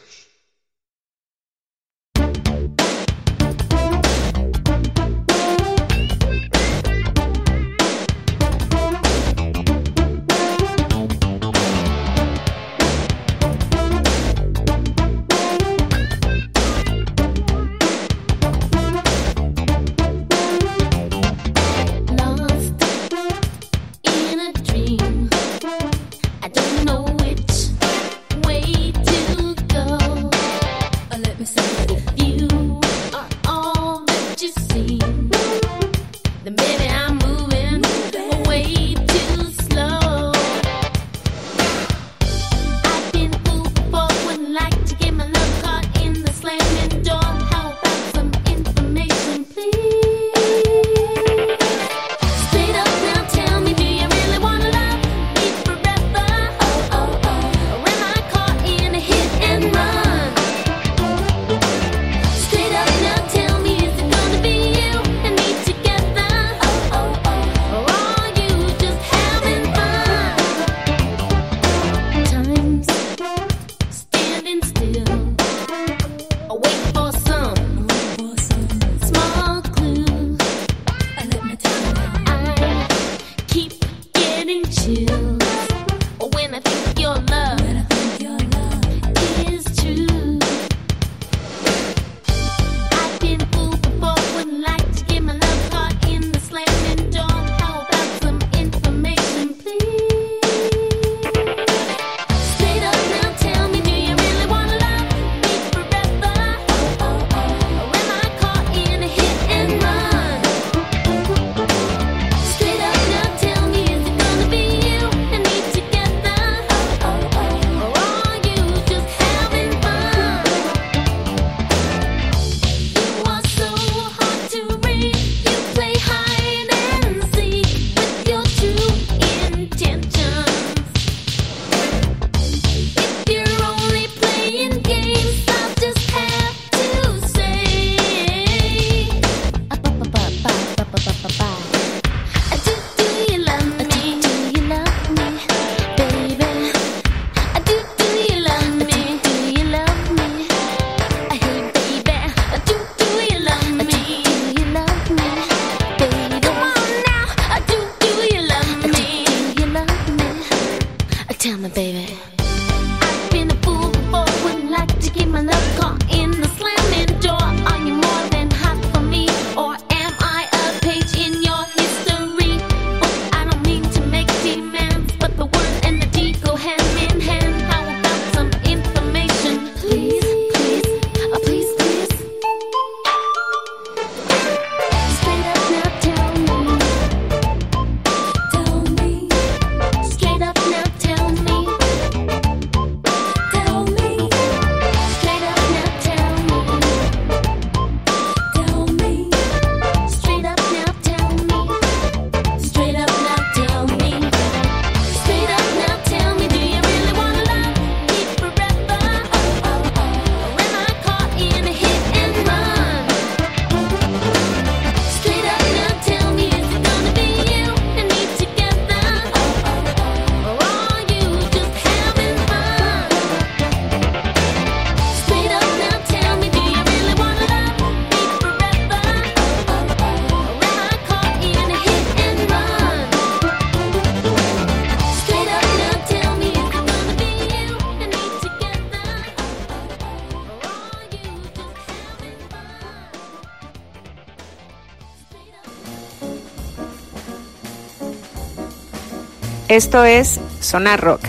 Esto es Sonar Rock.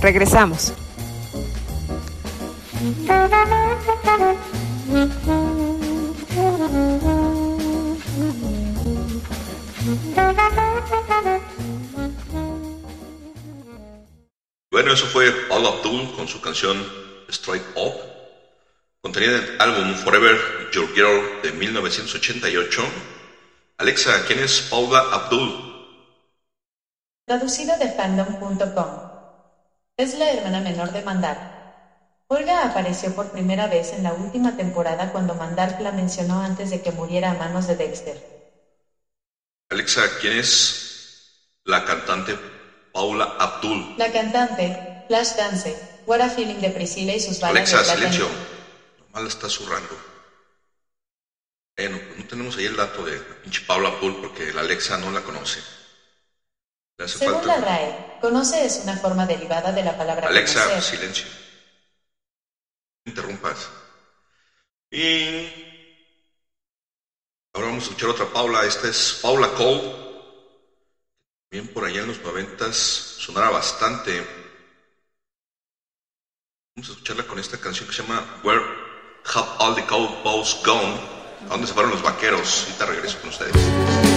Regresamos. Bueno, eso fue All Abdul con su canción Straight Up. Contenía el álbum Forever Your Girl de 1988. Alexa, ¿quién es Paula Abdul? Traducido de fandom.com. Es la hermana menor de Mandar. Olga apareció por primera vez en la última temporada cuando Mandark la mencionó antes de que muriera a manos de Dexter. Alexa, ¿quién es la cantante Paula Abdul? La cantante, Flashdance, What a Feeling de Priscilla y sus balas Alexa, de silencio. la está zurrando. Bueno, pues no tenemos ahí el dato de pinche Paula Abdul porque la Alexa no la conoce. Según falta. la RAE, conoce es una forma derivada de la palabra Alexa, conocer. silencio. Interrumpas. Y ahora vamos a escuchar otra Paula. Esta es Paula Cole. Bien por allá en los noventas sonara bastante. Vamos a escucharla con esta canción que se llama Where Have All the Cowboys Gone? ¿A dónde se fueron los vaqueros? Ahorita regreso con ustedes.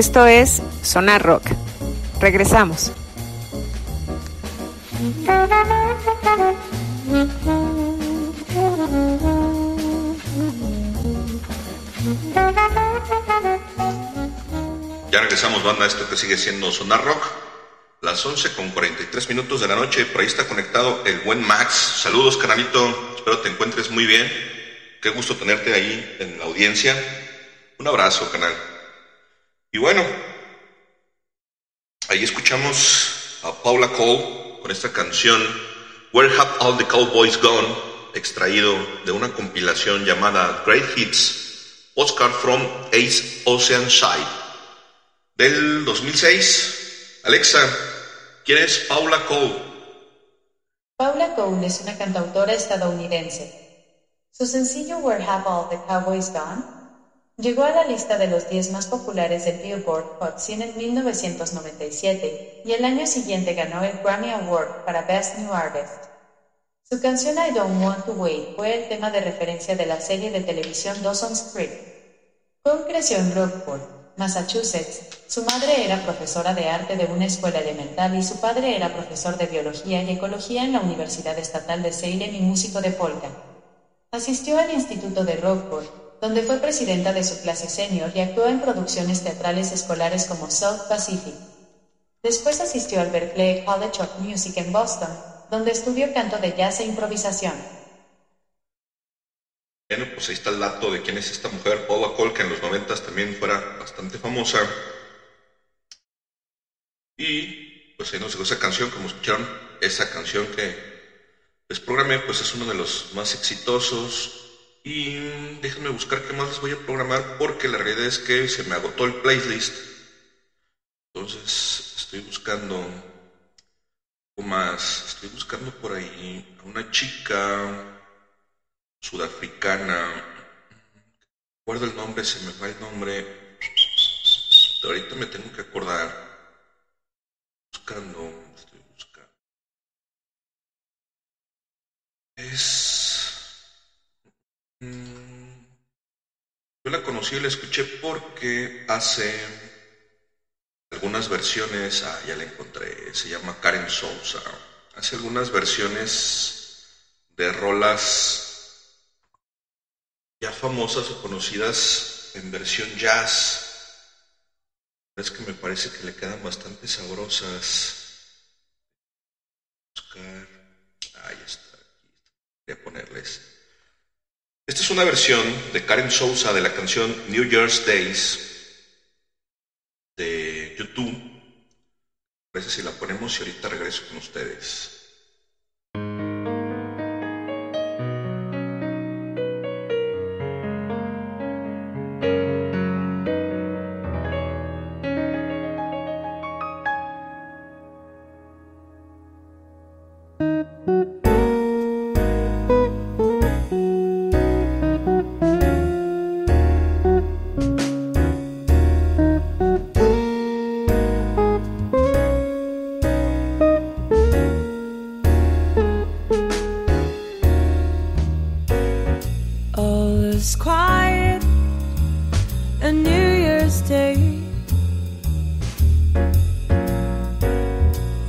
Esto es Sonar Rock. Regresamos. Ya regresamos, banda, esto que sigue siendo Sonar Rock. Las 11 con 43 minutos de la noche, por ahí está conectado el buen Max. Saludos, canalito. Espero te encuentres muy bien. Qué gusto tenerte ahí en la audiencia. Un abrazo, canal. Y bueno, ahí escuchamos Cole con esta canción Where Have All the Cowboys Gone, extraído de una compilación llamada Great Hits, Oscar from Ace Oceanside del 2006. Alexa, ¿quién es Paula Cole? Paula Cole es una cantautora estadounidense. Su sencillo Where Have All the Cowboys Gone llegó a la lista de los 10 más populares del Billboard Hot 100 en 1997 y el año siguiente ganó el Grammy Award para Best New Artist. Su canción I Don't Want to Wait fue el tema de referencia de la serie de televisión Dawson's Creek. Cole creció en Rockport, Massachusetts. Su madre era profesora de arte de una escuela elemental y su padre era profesor de biología y ecología en la Universidad Estatal de Salem y músico de polka. Asistió al Instituto de Rockport, donde fue presidenta de su clase senior y actuó en producciones teatrales escolares como South Pacific. Después asistió al Berklee College of Music en Boston, donde estudió canto de jazz e improvisación. Bueno, pues ahí está el dato de quién es esta mujer, Paula Cole, que en los noventas también fuera bastante famosa. Y pues ahí nos llegó esa canción, como escucharon, esa canción que les programé, pues es uno de los más exitosos. Y déjenme buscar qué más les voy a programar, porque la realidad es que se me agotó el playlist. Entonces estoy buscando algo más. Estoy buscando por ahí a una chica sudafricana. Recuerdo el nombre, se me va el nombre. Ahorita me tengo que acordar. Buscando, estoy buscando. Es. Mm, Yo la conocí y la escuché porque hace algunas versiones. Ah, ya la encontré. Se llama Karen Sousa. Hace algunas versiones de rolas ya famosas o conocidas en versión jazz. Es que me parece que le quedan bastante sabrosas. Buscar. Ahí está. Voy a ponerles. Esta es una versión de Karen Sousa de la canción New Year's Days de YouTube. A ver si la ponemos y ahorita regreso con ustedes. New Year's Day.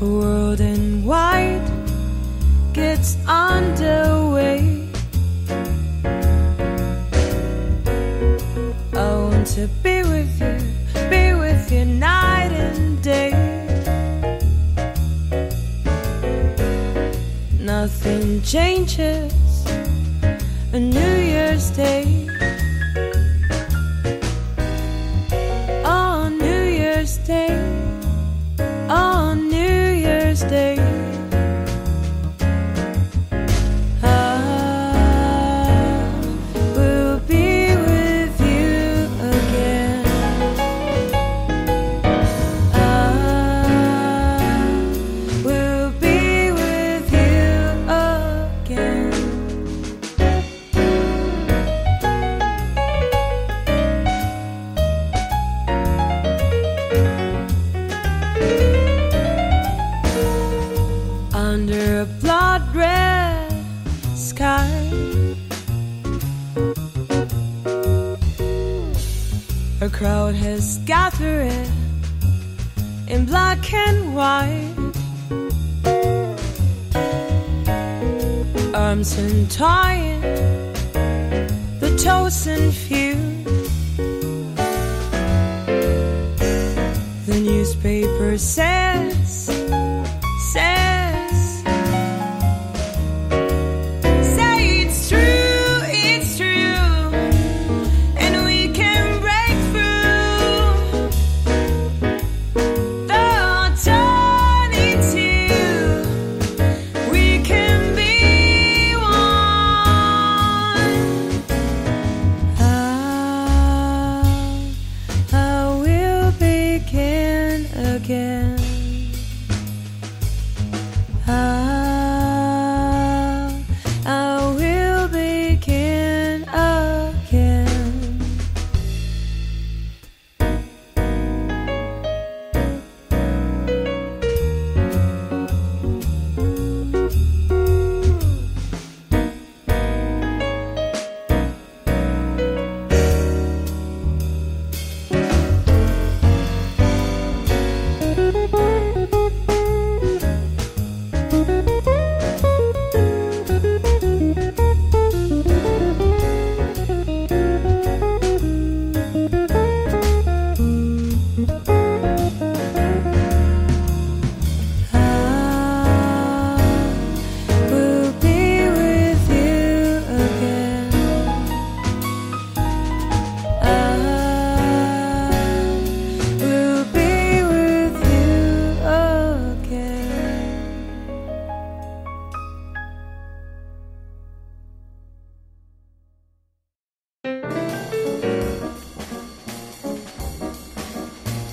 A world in white gets underway. I want to be with you, be with you night and day. Nothing changes a New Year's Day.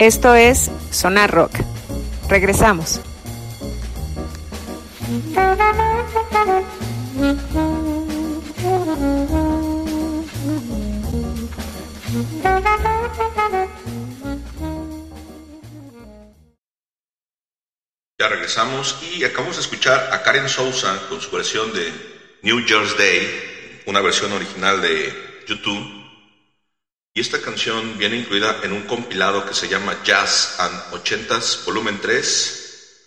Esto es Sonar Rock. Regresamos. Ya regresamos y acabamos de escuchar a Karen Sousa con su versión de New Year's Day, una versión original de YouTube. Canción viene incluida en un compilado que se llama Jazz and 80s Volumen 3.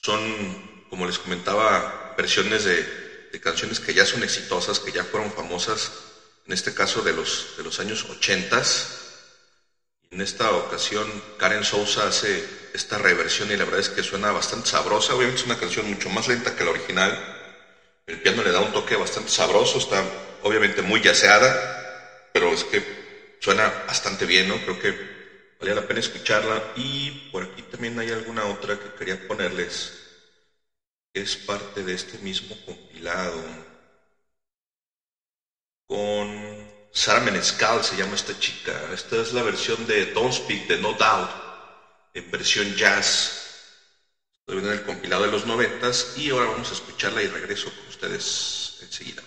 Son, como les comentaba, versiones de, de canciones que ya son exitosas, que ya fueron famosas, en este caso de los, de los años 80s. En esta ocasión, Karen Sousa hace esta reversión y la verdad es que suena bastante sabrosa. Obviamente es una canción mucho más lenta que la original. El piano le da un toque bastante sabroso, está obviamente muy yaceada, pero es que suena bastante bien, ¿no? Creo que valía la pena escucharla. Y por aquí también hay alguna otra que quería ponerles. Es parte de este mismo compilado. Con Sara Menescal se llama esta chica. Esta es la versión de Don't Speak de No Doubt, en versión jazz. Estoy viendo el compilado de los noventas y ahora vamos a escucharla y regreso con ustedes enseguida.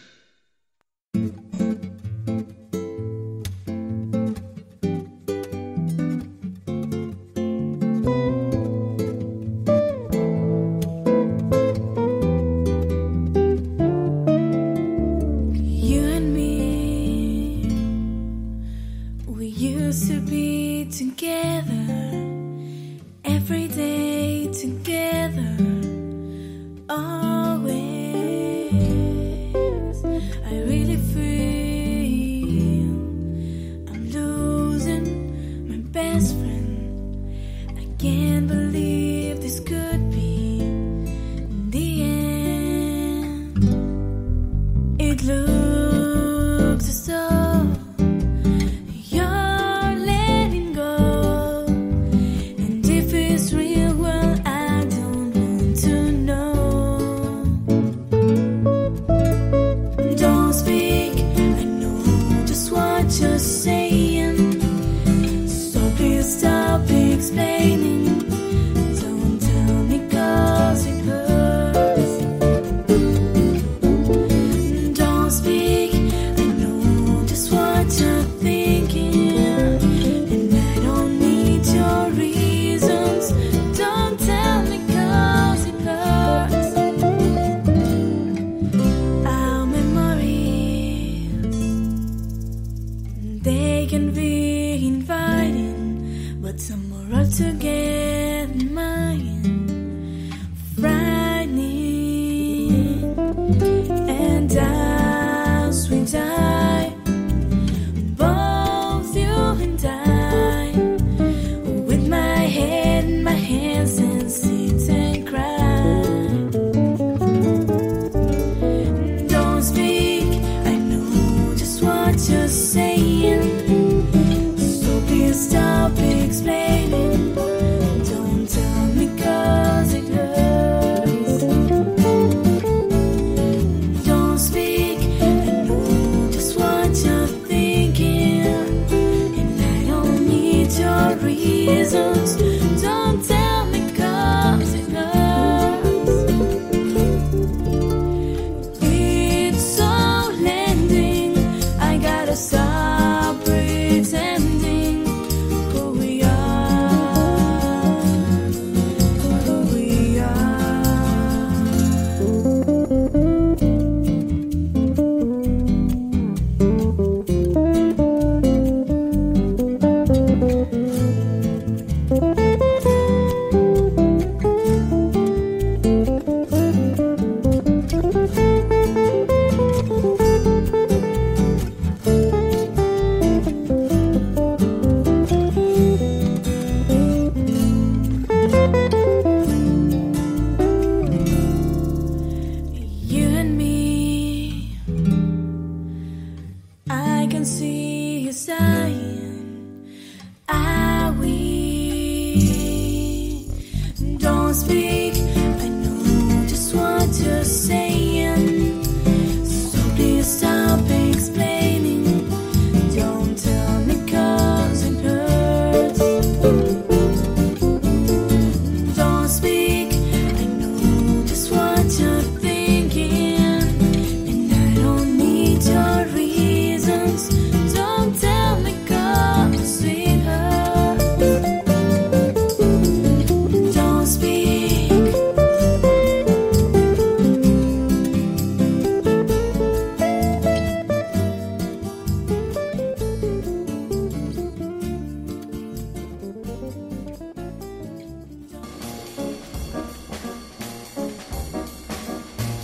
really free.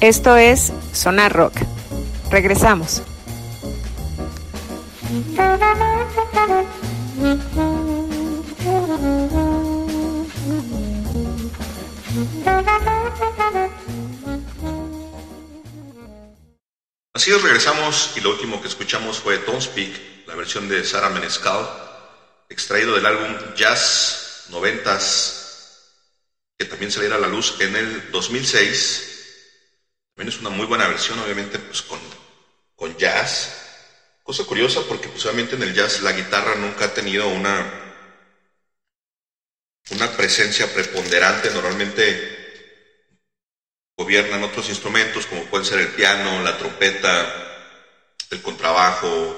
Esto es Sonar Rock. Regresamos. Así es, regresamos y lo último que escuchamos fue Don't Speak, la versión de Sara Menescal, extraído del álbum Jazz 90s, que también saliera a la luz en el 2006. Obviamente, pues con, con jazz. Cosa curiosa porque pues obviamente en el jazz la guitarra nunca ha tenido una, una presencia preponderante. Normalmente gobiernan otros instrumentos como pueden ser el piano, la trompeta, el contrabajo,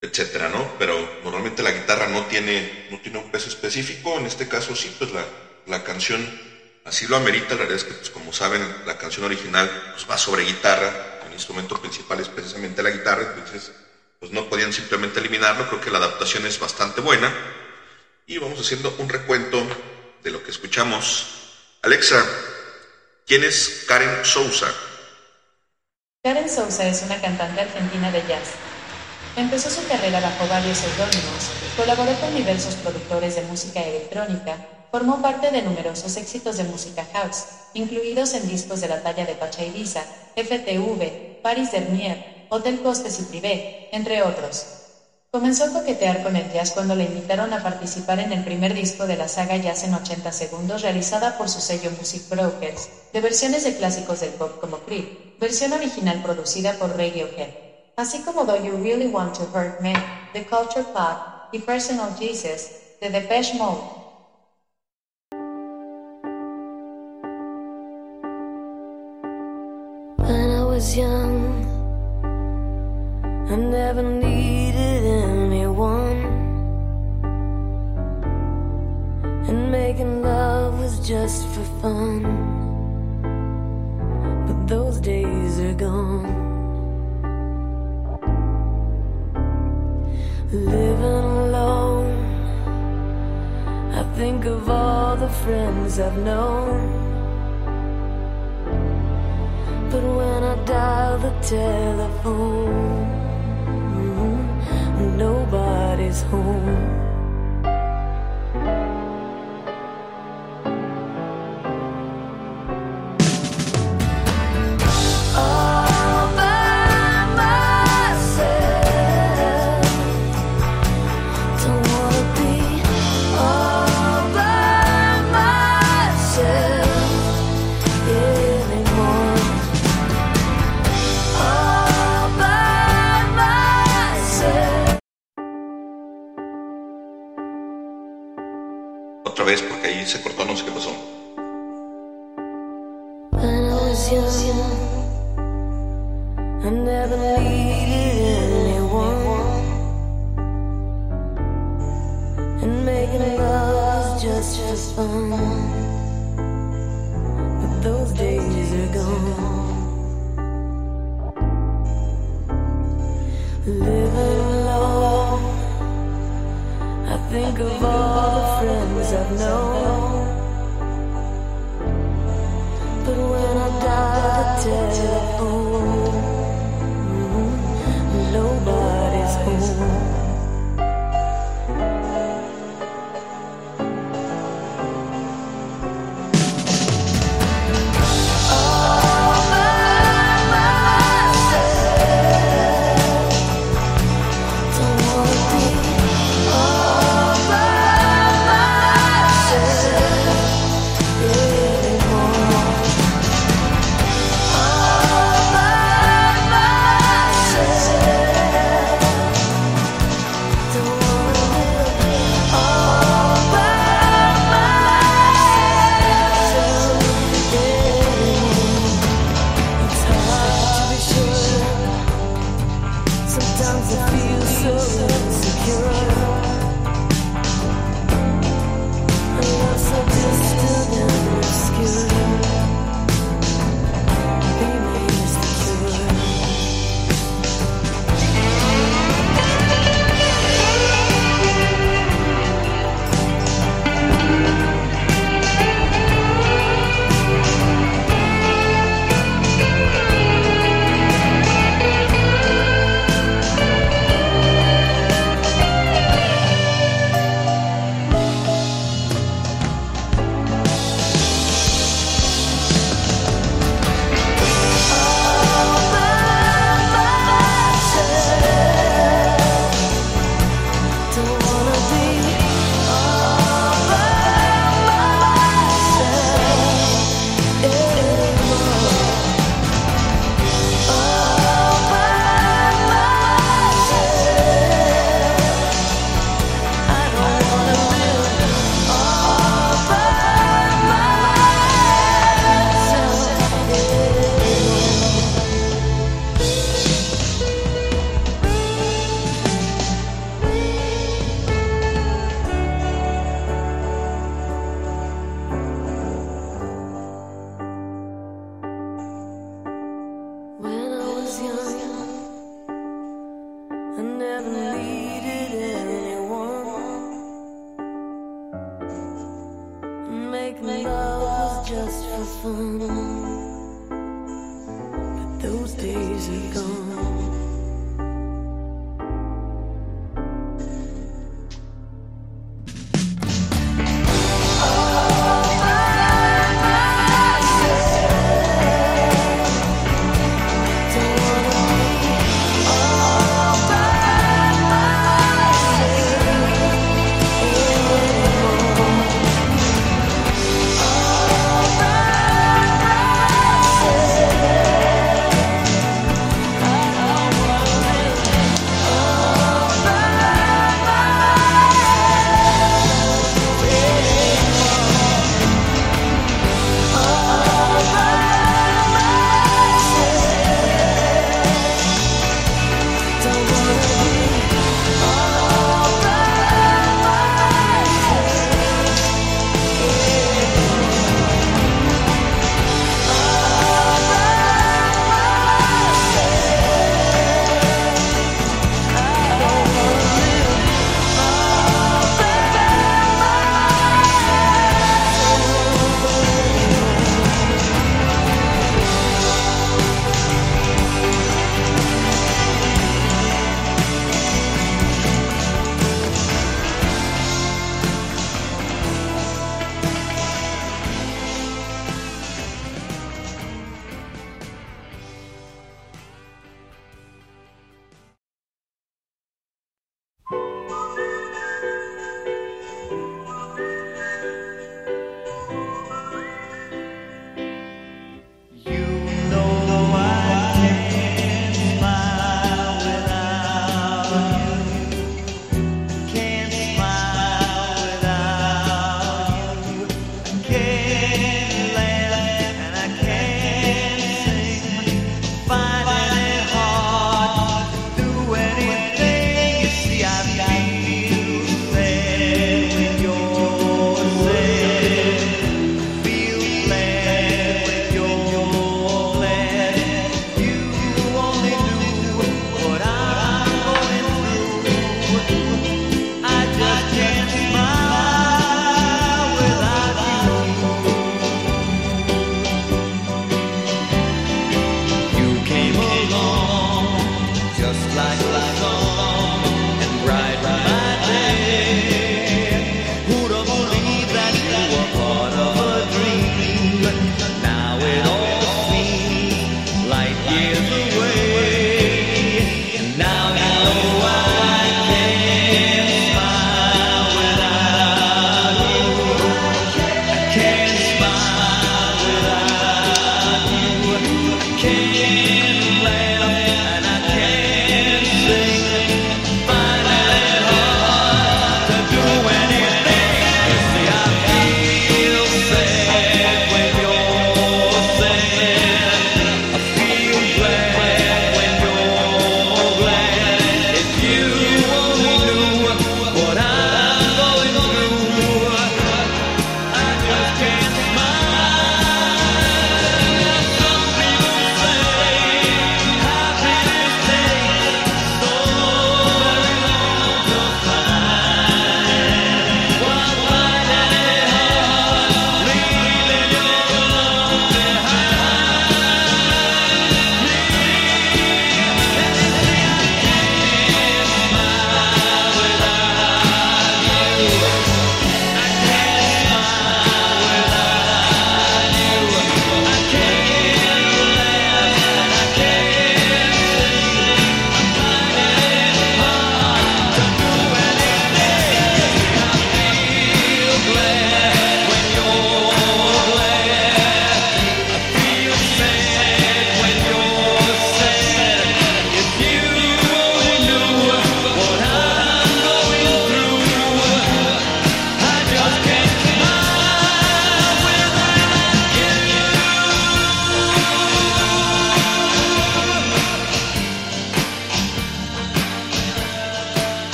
etcétera, ¿no? Pero normalmente la guitarra no tiene, no tiene un peso específico. En este caso sí, pues la, la canción así lo amerita. La realidad es que, pues, como saben, la canción original pues, va sobre guitarra. El instrumento principal es precisamente la guitarra, entonces pues no podían simplemente eliminarlo. Creo que la adaptación es bastante buena. Y vamos haciendo un recuento de lo que escuchamos. Alexa, ¿quién es Karen Sousa? Karen Sousa es una cantante argentina de jazz. Empezó su carrera bajo varios seudónimos, colaboró con diversos productores de música electrónica, formó parte de numerosos éxitos de música house, incluidos en discos de la talla de Pacha Ibiza, FTV, Paris Dernier, Hotel Costes y Privé, entre otros. Comenzó a coquetear con el jazz cuando le invitaron a participar en el primer disco de la saga Jazz en 80 segundos realizada por su sello Music Brokers, de versiones de clásicos del pop como Creep, versión original producida por Radiohead, así como Do You Really Want to Hurt Me, The Culture Pop y Personal Jesus, de Depeche Mode. Was young, I never needed anyone. And making love was just for fun. But those days are gone. Living alone, I think of all the friends I've known. But when I dial the telephone, mm-hmm. nobody's home. Porque ahí se cortó, no sé qué pasó. When I think of all the friends I've known. But when I dial the telephone,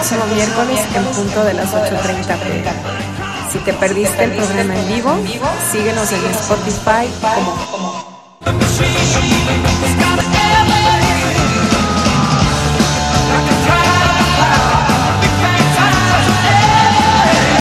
próximo miércoles en punto de las 8.30 pm. Si te perdiste el programa en vivo, síguenos en Spotify.